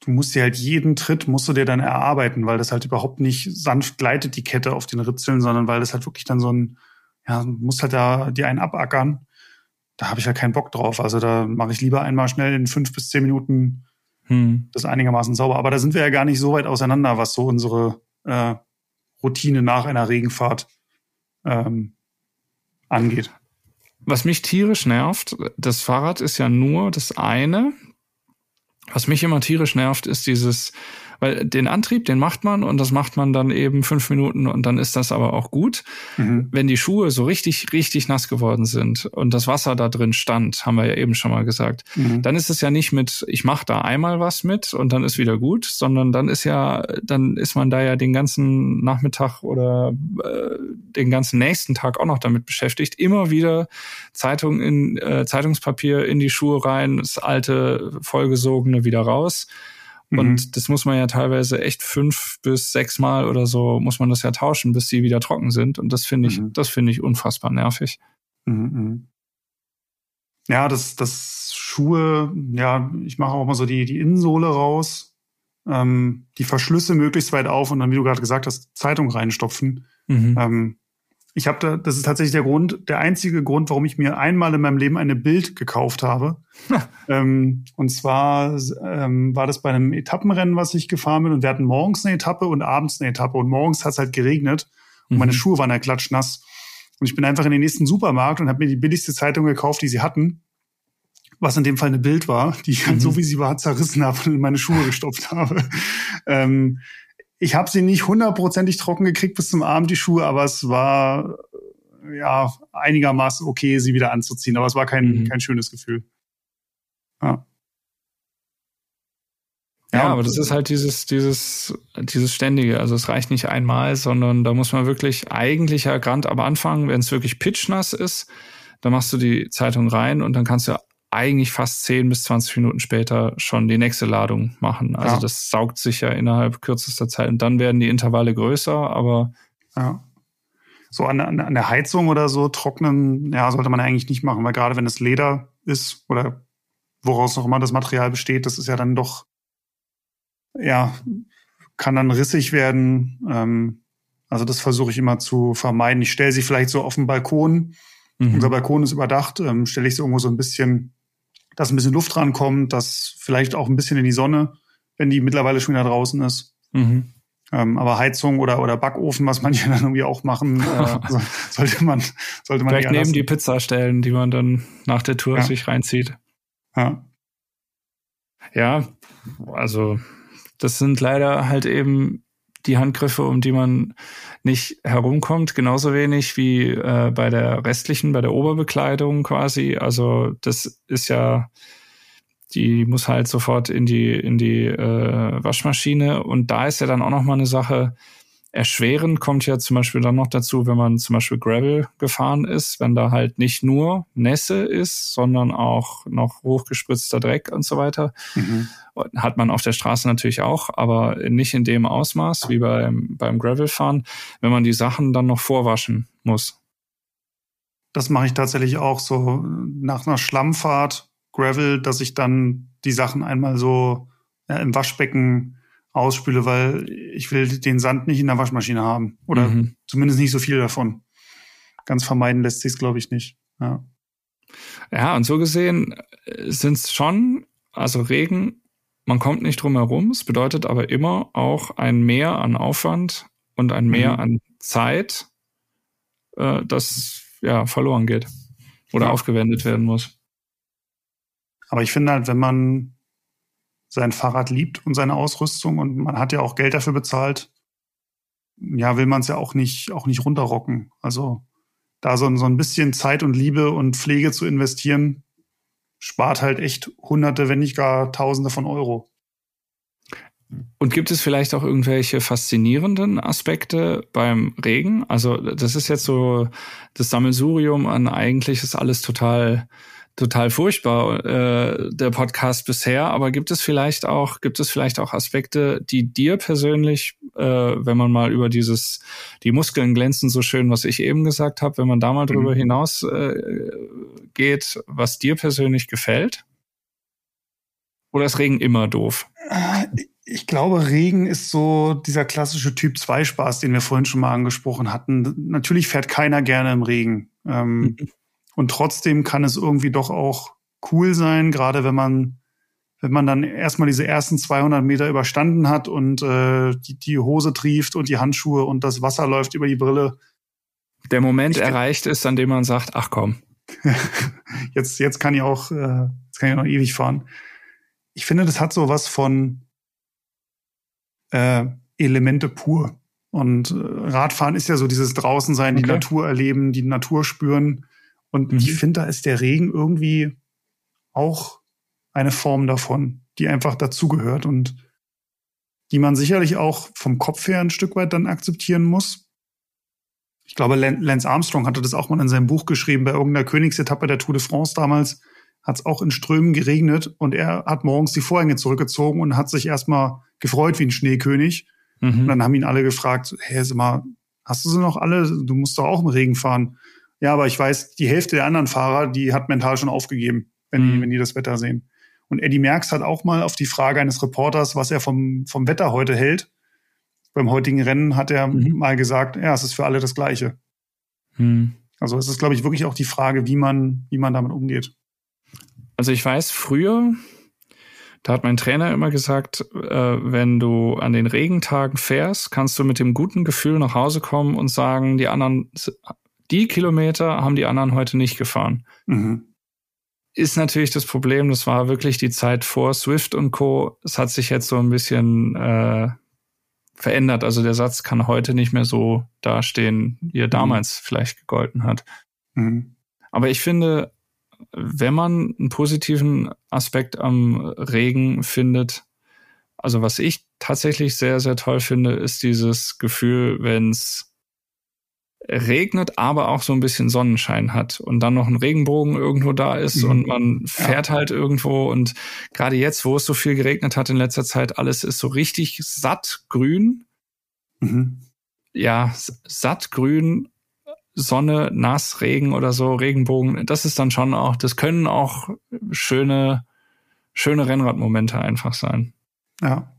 du musst dir halt jeden Tritt musst du dir dann erarbeiten, weil das halt überhaupt nicht sanft gleitet die Kette auf den Ritzeln, sondern weil das halt wirklich dann so ein, ja, du musst halt da dir einen abackern. Da habe ich ja halt keinen Bock drauf. Also da mache ich lieber einmal schnell in fünf bis zehn Minuten hm. das einigermaßen sauber. Aber da sind wir ja gar nicht so weit auseinander, was so unsere äh, Routine nach einer Regenfahrt ähm, angeht. Was mich tierisch nervt, das Fahrrad ist ja nur das eine, was mich immer tierisch nervt, ist dieses, weil den Antrieb, den macht man und das macht man dann eben fünf Minuten und dann ist das aber auch gut. Mhm. Wenn die Schuhe so richtig, richtig nass geworden sind und das Wasser da drin stand, haben wir ja eben schon mal gesagt, mhm. dann ist es ja nicht mit, ich mache da einmal was mit und dann ist wieder gut, sondern dann ist ja, dann ist man da ja den ganzen Nachmittag oder äh, den ganzen nächsten Tag auch noch damit beschäftigt, immer wieder Zeitung in äh, Zeitungspapier in die Schuhe rein, das alte vollgesogene wieder raus. Und mhm. das muss man ja teilweise echt fünf bis sechs Mal oder so muss man das ja tauschen, bis die wieder trocken sind. Und das finde ich, mhm. das finde ich unfassbar nervig. Mhm. mhm. Ja, das, das Schuhe, ja, ich mache auch mal so die, die Innensohle raus, ähm, die Verschlüsse möglichst weit auf und dann, wie du gerade gesagt hast, Zeitung reinstopfen. Mhm. Ähm, ich habe da, das ist tatsächlich der Grund, der einzige Grund, warum ich mir einmal in meinem Leben eine Bild gekauft habe. (laughs) ähm, und zwar ähm, war das bei einem Etappenrennen, was ich gefahren bin, und wir hatten morgens eine Etappe und abends eine Etappe. Und morgens hat es halt geregnet und mhm. meine Schuhe waren halt klatschnass. Und ich bin einfach in den nächsten Supermarkt und habe mir die billigste Zeitung gekauft, die sie hatten, was in dem Fall eine Bild war, die ich mhm. so wie sie war zerrissen habe und in meine Schuhe gestopft habe. (laughs) ähm, ich habe sie nicht hundertprozentig trocken gekriegt bis zum Abend, die Schuhe, aber es war ja einigermaßen okay, sie wieder anzuziehen. Aber es war kein, mhm. kein schönes Gefühl. Ja. Ja, aber das ist halt dieses, dieses, dieses ständige. Also es reicht nicht einmal, sondern da muss man wirklich eigentlich ja gerade am Anfang, wenn es wirklich pitchnass ist, dann machst du die Zeitung rein und dann kannst du eigentlich fast 10 bis 20 Minuten später schon die nächste Ladung machen. Also ja. das saugt sich ja innerhalb kürzester Zeit und dann werden die Intervalle größer, aber ja. So an, an der Heizung oder so trocknen, ja, sollte man eigentlich nicht machen, weil gerade wenn es Leder ist oder woraus noch immer das Material besteht, das ist ja dann doch, ja, kann dann rissig werden. Ähm, also das versuche ich immer zu vermeiden. Ich stelle sie vielleicht so auf den Balkon. Mhm. Unser Balkon ist überdacht, ähm, stelle ich sie irgendwo so ein bisschen dass ein bisschen Luft rankommt, dass vielleicht auch ein bisschen in die Sonne, wenn die mittlerweile schon wieder draußen ist. Mhm. Ähm, aber Heizung oder, oder Backofen, was manche (laughs) dann irgendwie auch machen, äh, (laughs) sollte man, sollte man Vielleicht neben die Pizza stellen, die man dann nach der Tour ja. sich reinzieht. Ja. Ja, also das sind leider halt eben die Handgriffe, um die man nicht herumkommt, genauso wenig wie äh, bei der restlichen, bei der Oberbekleidung quasi. Also das ist ja, die muss halt sofort in die in die äh, Waschmaschine und da ist ja dann auch noch mal eine Sache Erschwerend kommt ja zum Beispiel dann noch dazu, wenn man zum Beispiel Gravel gefahren ist, wenn da halt nicht nur Nässe ist, sondern auch noch hochgespritzter Dreck und so weiter. Mhm. Hat man auf der Straße natürlich auch, aber nicht in dem Ausmaß wie beim, beim Gravelfahren, wenn man die Sachen dann noch vorwaschen muss. Das mache ich tatsächlich auch so nach einer Schlammfahrt, Gravel, dass ich dann die Sachen einmal so ja, im Waschbecken ausspüle, weil ich will den Sand nicht in der Waschmaschine haben. Oder mhm. zumindest nicht so viel davon. Ganz vermeiden lässt sich es, glaube ich, nicht. Ja. ja, und so gesehen äh, sind es schon, also Regen, man kommt nicht drum herum. Es bedeutet aber immer auch ein Mehr an Aufwand und ein Mehr mhm. an Zeit, äh, das ja verloren geht oder ja. aufgewendet werden muss. Aber ich finde halt, wenn man sein Fahrrad liebt und seine Ausrüstung und man hat ja auch Geld dafür bezahlt, ja, will man es ja auch nicht, auch nicht runterrocken. Also da so, so ein bisschen Zeit und Liebe und Pflege zu investieren, spart halt echt Hunderte, wenn nicht gar Tausende von Euro. Und gibt es vielleicht auch irgendwelche faszinierenden Aspekte beim Regen? Also das ist jetzt so das Sammelsurium an eigentlich ist alles total total furchtbar, äh, der Podcast bisher. Aber gibt es vielleicht auch, gibt es vielleicht auch Aspekte, die dir persönlich, äh, wenn man mal über dieses, die Muskeln glänzen so schön, was ich eben gesagt habe, wenn man da mal drüber mhm. hinaus äh, geht, was dir persönlich gefällt? Oder ist Regen immer doof? Ich glaube, Regen ist so dieser klassische Typ 2 Spaß, den wir vorhin schon mal angesprochen hatten. Natürlich fährt keiner gerne im Regen. Ähm, (laughs) Und trotzdem kann es irgendwie doch auch cool sein, gerade wenn man wenn man dann erstmal diese ersten 200 Meter überstanden hat und äh, die, die Hose trieft und die Handschuhe und das Wasser läuft über die Brille. Der Moment ich, erreicht ist, an dem man sagt, ach komm. (laughs) jetzt, jetzt kann ich auch, äh, jetzt kann ich noch ewig fahren. Ich finde, das hat so was von äh, Elemente pur. Und äh, Radfahren ist ja so dieses Draußensein, okay. die Natur erleben, die Natur spüren. Und mhm. ich finde, da ist der Regen irgendwie auch eine Form davon, die einfach dazugehört und die man sicherlich auch vom Kopf her ein Stück weit dann akzeptieren muss. Ich glaube, Lance Armstrong hatte das auch mal in seinem Buch geschrieben, bei irgendeiner Königsetappe der Tour de France damals hat es auch in Strömen geregnet und er hat morgens die Vorhänge zurückgezogen und hat sich erstmal gefreut wie ein Schneekönig. Mhm. Und dann haben ihn alle gefragt, hey, sag mal, hast du sie noch alle? Du musst doch auch im Regen fahren. Ja, aber ich weiß, die Hälfte der anderen Fahrer, die hat mental schon aufgegeben, wenn, mhm. die, wenn die das Wetter sehen. Und Eddie Merckx hat auch mal auf die Frage eines Reporters, was er vom, vom Wetter heute hält. Beim heutigen Rennen hat er mhm. mal gesagt, ja, es ist für alle das Gleiche. Mhm. Also es ist, glaube ich, wirklich auch die Frage, wie man, wie man damit umgeht. Also ich weiß, früher, da hat mein Trainer immer gesagt, äh, wenn du an den Regentagen fährst, kannst du mit dem guten Gefühl nach Hause kommen und sagen, die anderen die Kilometer haben die anderen heute nicht gefahren. Mhm. Ist natürlich das Problem, das war wirklich die Zeit vor Swift und Co. Es hat sich jetzt so ein bisschen äh, verändert. Also der Satz kann heute nicht mehr so dastehen, wie er mhm. damals vielleicht gegolten hat. Mhm. Aber ich finde, wenn man einen positiven Aspekt am Regen findet, Also was ich tatsächlich sehr, sehr toll finde, ist dieses Gefühl, wenn es regnet, aber auch so ein bisschen Sonnenschein hat und dann noch ein Regenbogen irgendwo da ist mhm. und man fährt ja. halt irgendwo und gerade jetzt, wo es so viel geregnet hat in letzter Zeit, alles ist so richtig satt grün. Mhm. Ja, satt grün, Sonne, nass, Regen oder so, Regenbogen, das ist dann schon auch, das können auch schöne, schöne Rennradmomente einfach sein. Ja.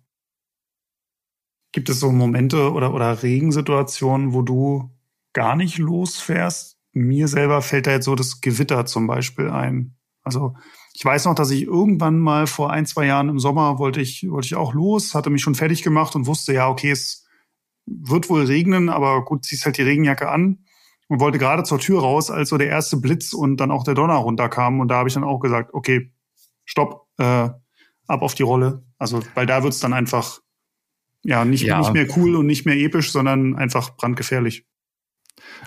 Gibt es so Momente oder, oder Regensituationen, wo du gar nicht losfährst? Mir selber fällt da jetzt so das Gewitter zum Beispiel ein. Also ich weiß noch, dass ich irgendwann mal vor ein, zwei Jahren im Sommer wollte ich, wollte ich auch los, hatte mich schon fertig gemacht und wusste, ja, okay, es wird wohl regnen, aber gut, ziehst halt die Regenjacke an und wollte gerade zur Tür raus, als so der erste Blitz und dann auch der Donner runterkam. Und da habe ich dann auch gesagt, okay, stopp, äh, ab auf die Rolle. Also, weil da wird's dann einfach ja nicht, ja. nicht mehr cool und nicht mehr episch, sondern einfach brandgefährlich.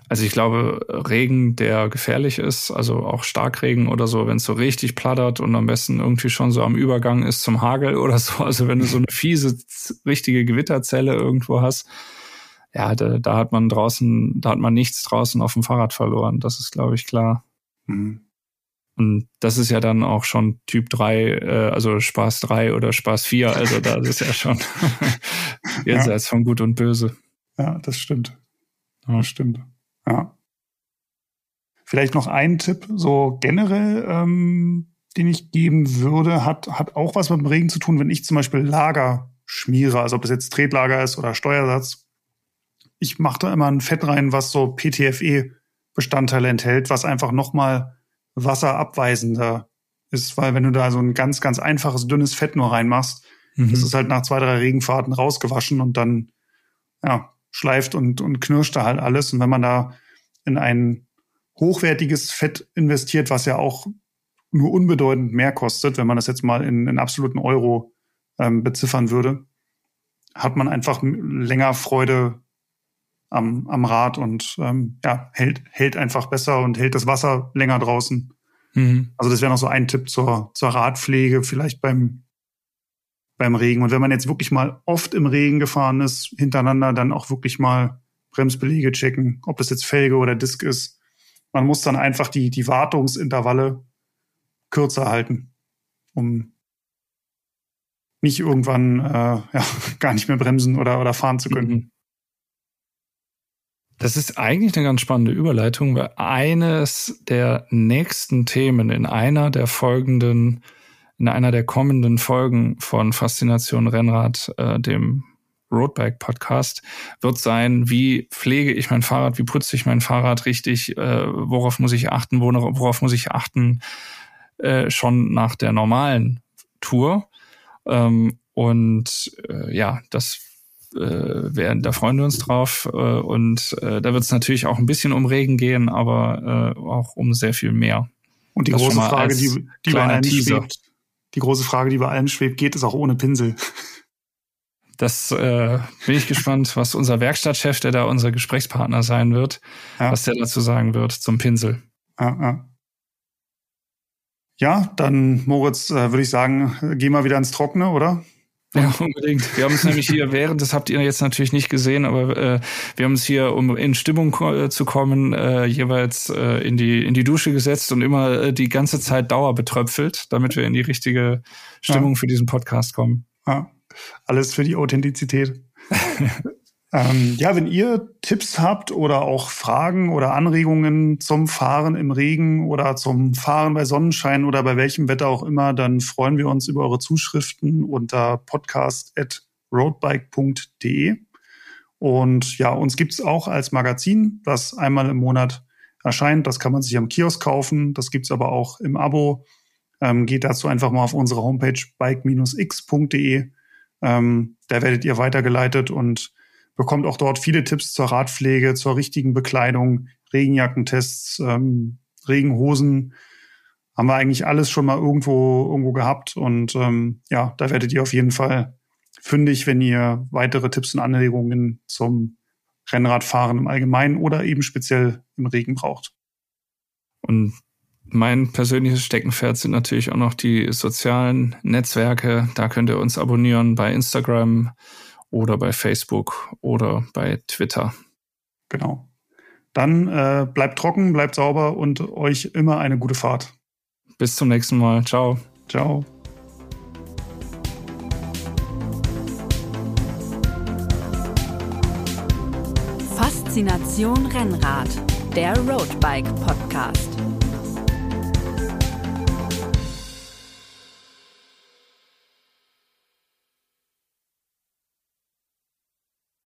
Also ich glaube, Regen, der gefährlich ist, also auch Starkregen oder so, wenn es so richtig plattert und am besten irgendwie schon so am Übergang ist zum Hagel (laughs) oder so, also wenn du so eine fiese, richtige Gewitterzelle irgendwo hast, ja, da, da hat man draußen, da hat man nichts draußen auf dem Fahrrad verloren. Das ist, glaube ich, klar. Mhm. Und das ist ja dann auch schon Typ 3, äh, also Spaß 3 oder Spaß 4. Also da ist ja schon (laughs) jenseits ja. von Gut und Böse. Ja, das stimmt. Das stimmt. Ja. Vielleicht noch ein Tipp, so generell, ähm, den ich geben würde, hat, hat auch was mit dem Regen zu tun, wenn ich zum Beispiel Lager schmiere, also ob das jetzt Tretlager ist oder Steuersatz. Ich mache da immer ein Fett rein, was so PTFE-Bestandteile enthält, was einfach nochmal wasserabweisender ist, weil wenn du da so ein ganz, ganz einfaches, dünnes Fett nur reinmachst, mhm. das ist halt nach zwei, drei Regenfahrten rausgewaschen und dann, ja, schleift und, und knirscht da halt alles. Und wenn man da in ein hochwertiges Fett investiert, was ja auch nur unbedeutend mehr kostet, wenn man das jetzt mal in, in absoluten Euro ähm, beziffern würde, hat man einfach länger Freude am, am Rad und ähm, ja, hält, hält einfach besser und hält das Wasser länger draußen. Mhm. Also das wäre noch so ein Tipp zur, zur Radpflege, vielleicht beim, beim Regen. Und wenn man jetzt wirklich mal oft im Regen gefahren ist, hintereinander, dann auch wirklich mal Bremsbelege checken, ob das jetzt Felge oder Disk ist. Man muss dann einfach die, die Wartungsintervalle kürzer halten, um nicht irgendwann äh, ja, (laughs) gar nicht mehr bremsen oder, oder fahren zu können. Mhm. Das ist eigentlich eine ganz spannende Überleitung, weil eines der nächsten Themen in einer der folgenden in einer der kommenden Folgen von Faszination Rennrad, äh, dem Roadbike Podcast, wird sein, wie pflege ich mein Fahrrad, wie putze ich mein Fahrrad richtig, äh, worauf muss ich achten, worauf muss ich achten, äh, schon nach der normalen Tour. Ähm, und äh, ja, das äh, werden, da freuen wir uns drauf. Äh, und äh, da wird es natürlich auch ein bisschen um Regen gehen, aber äh, auch um sehr viel mehr. Und die das große Frage, die, die bei allen schwebt, die große Frage, die bei allem schwebt, geht es auch ohne Pinsel? Das äh, bin ich gespannt, was unser Werkstattchef, der da unser Gesprächspartner sein wird, ja. was der dazu sagen wird zum Pinsel. Ja, ja. ja dann, Moritz, äh, würde ich sagen, geh mal wieder ins Trockene, oder? Ja, unbedingt. Wir haben es nämlich hier während, das habt ihr jetzt natürlich nicht gesehen, aber äh, wir haben es hier, um in Stimmung äh, zu kommen, äh, jeweils äh, in die in die Dusche gesetzt und immer äh, die ganze Zeit Dauer betröpfelt, damit wir in die richtige Stimmung ja. für diesen Podcast kommen. Ja, alles für die Authentizität. (laughs) Ähm, ja, wenn ihr Tipps habt oder auch Fragen oder Anregungen zum Fahren im Regen oder zum Fahren bei Sonnenschein oder bei welchem Wetter auch immer, dann freuen wir uns über eure Zuschriften unter podcast.roadbike.de. Und ja, uns gibt's auch als Magazin, das einmal im Monat erscheint. Das kann man sich am Kiosk kaufen. Das gibt's aber auch im Abo. Ähm, geht dazu einfach mal auf unsere Homepage bike-x.de. Ähm, da werdet ihr weitergeleitet und bekommt auch dort viele Tipps zur Radpflege, zur richtigen Bekleidung, Regenjackentests, ähm, Regenhosen. Haben wir eigentlich alles schon mal irgendwo, irgendwo gehabt. Und ähm, ja, da werdet ihr auf jeden Fall fündig, wenn ihr weitere Tipps und Anregungen zum Rennradfahren im Allgemeinen oder eben speziell im Regen braucht. Und Mein persönliches Steckenpferd sind natürlich auch noch die sozialen Netzwerke. Da könnt ihr uns abonnieren bei Instagram oder bei Facebook oder bei Twitter. Genau. Dann äh, bleibt trocken, bleibt sauber und euch immer eine gute Fahrt. Bis zum nächsten Mal. Ciao. Ciao. Faszination Rennrad, der Roadbike Podcast.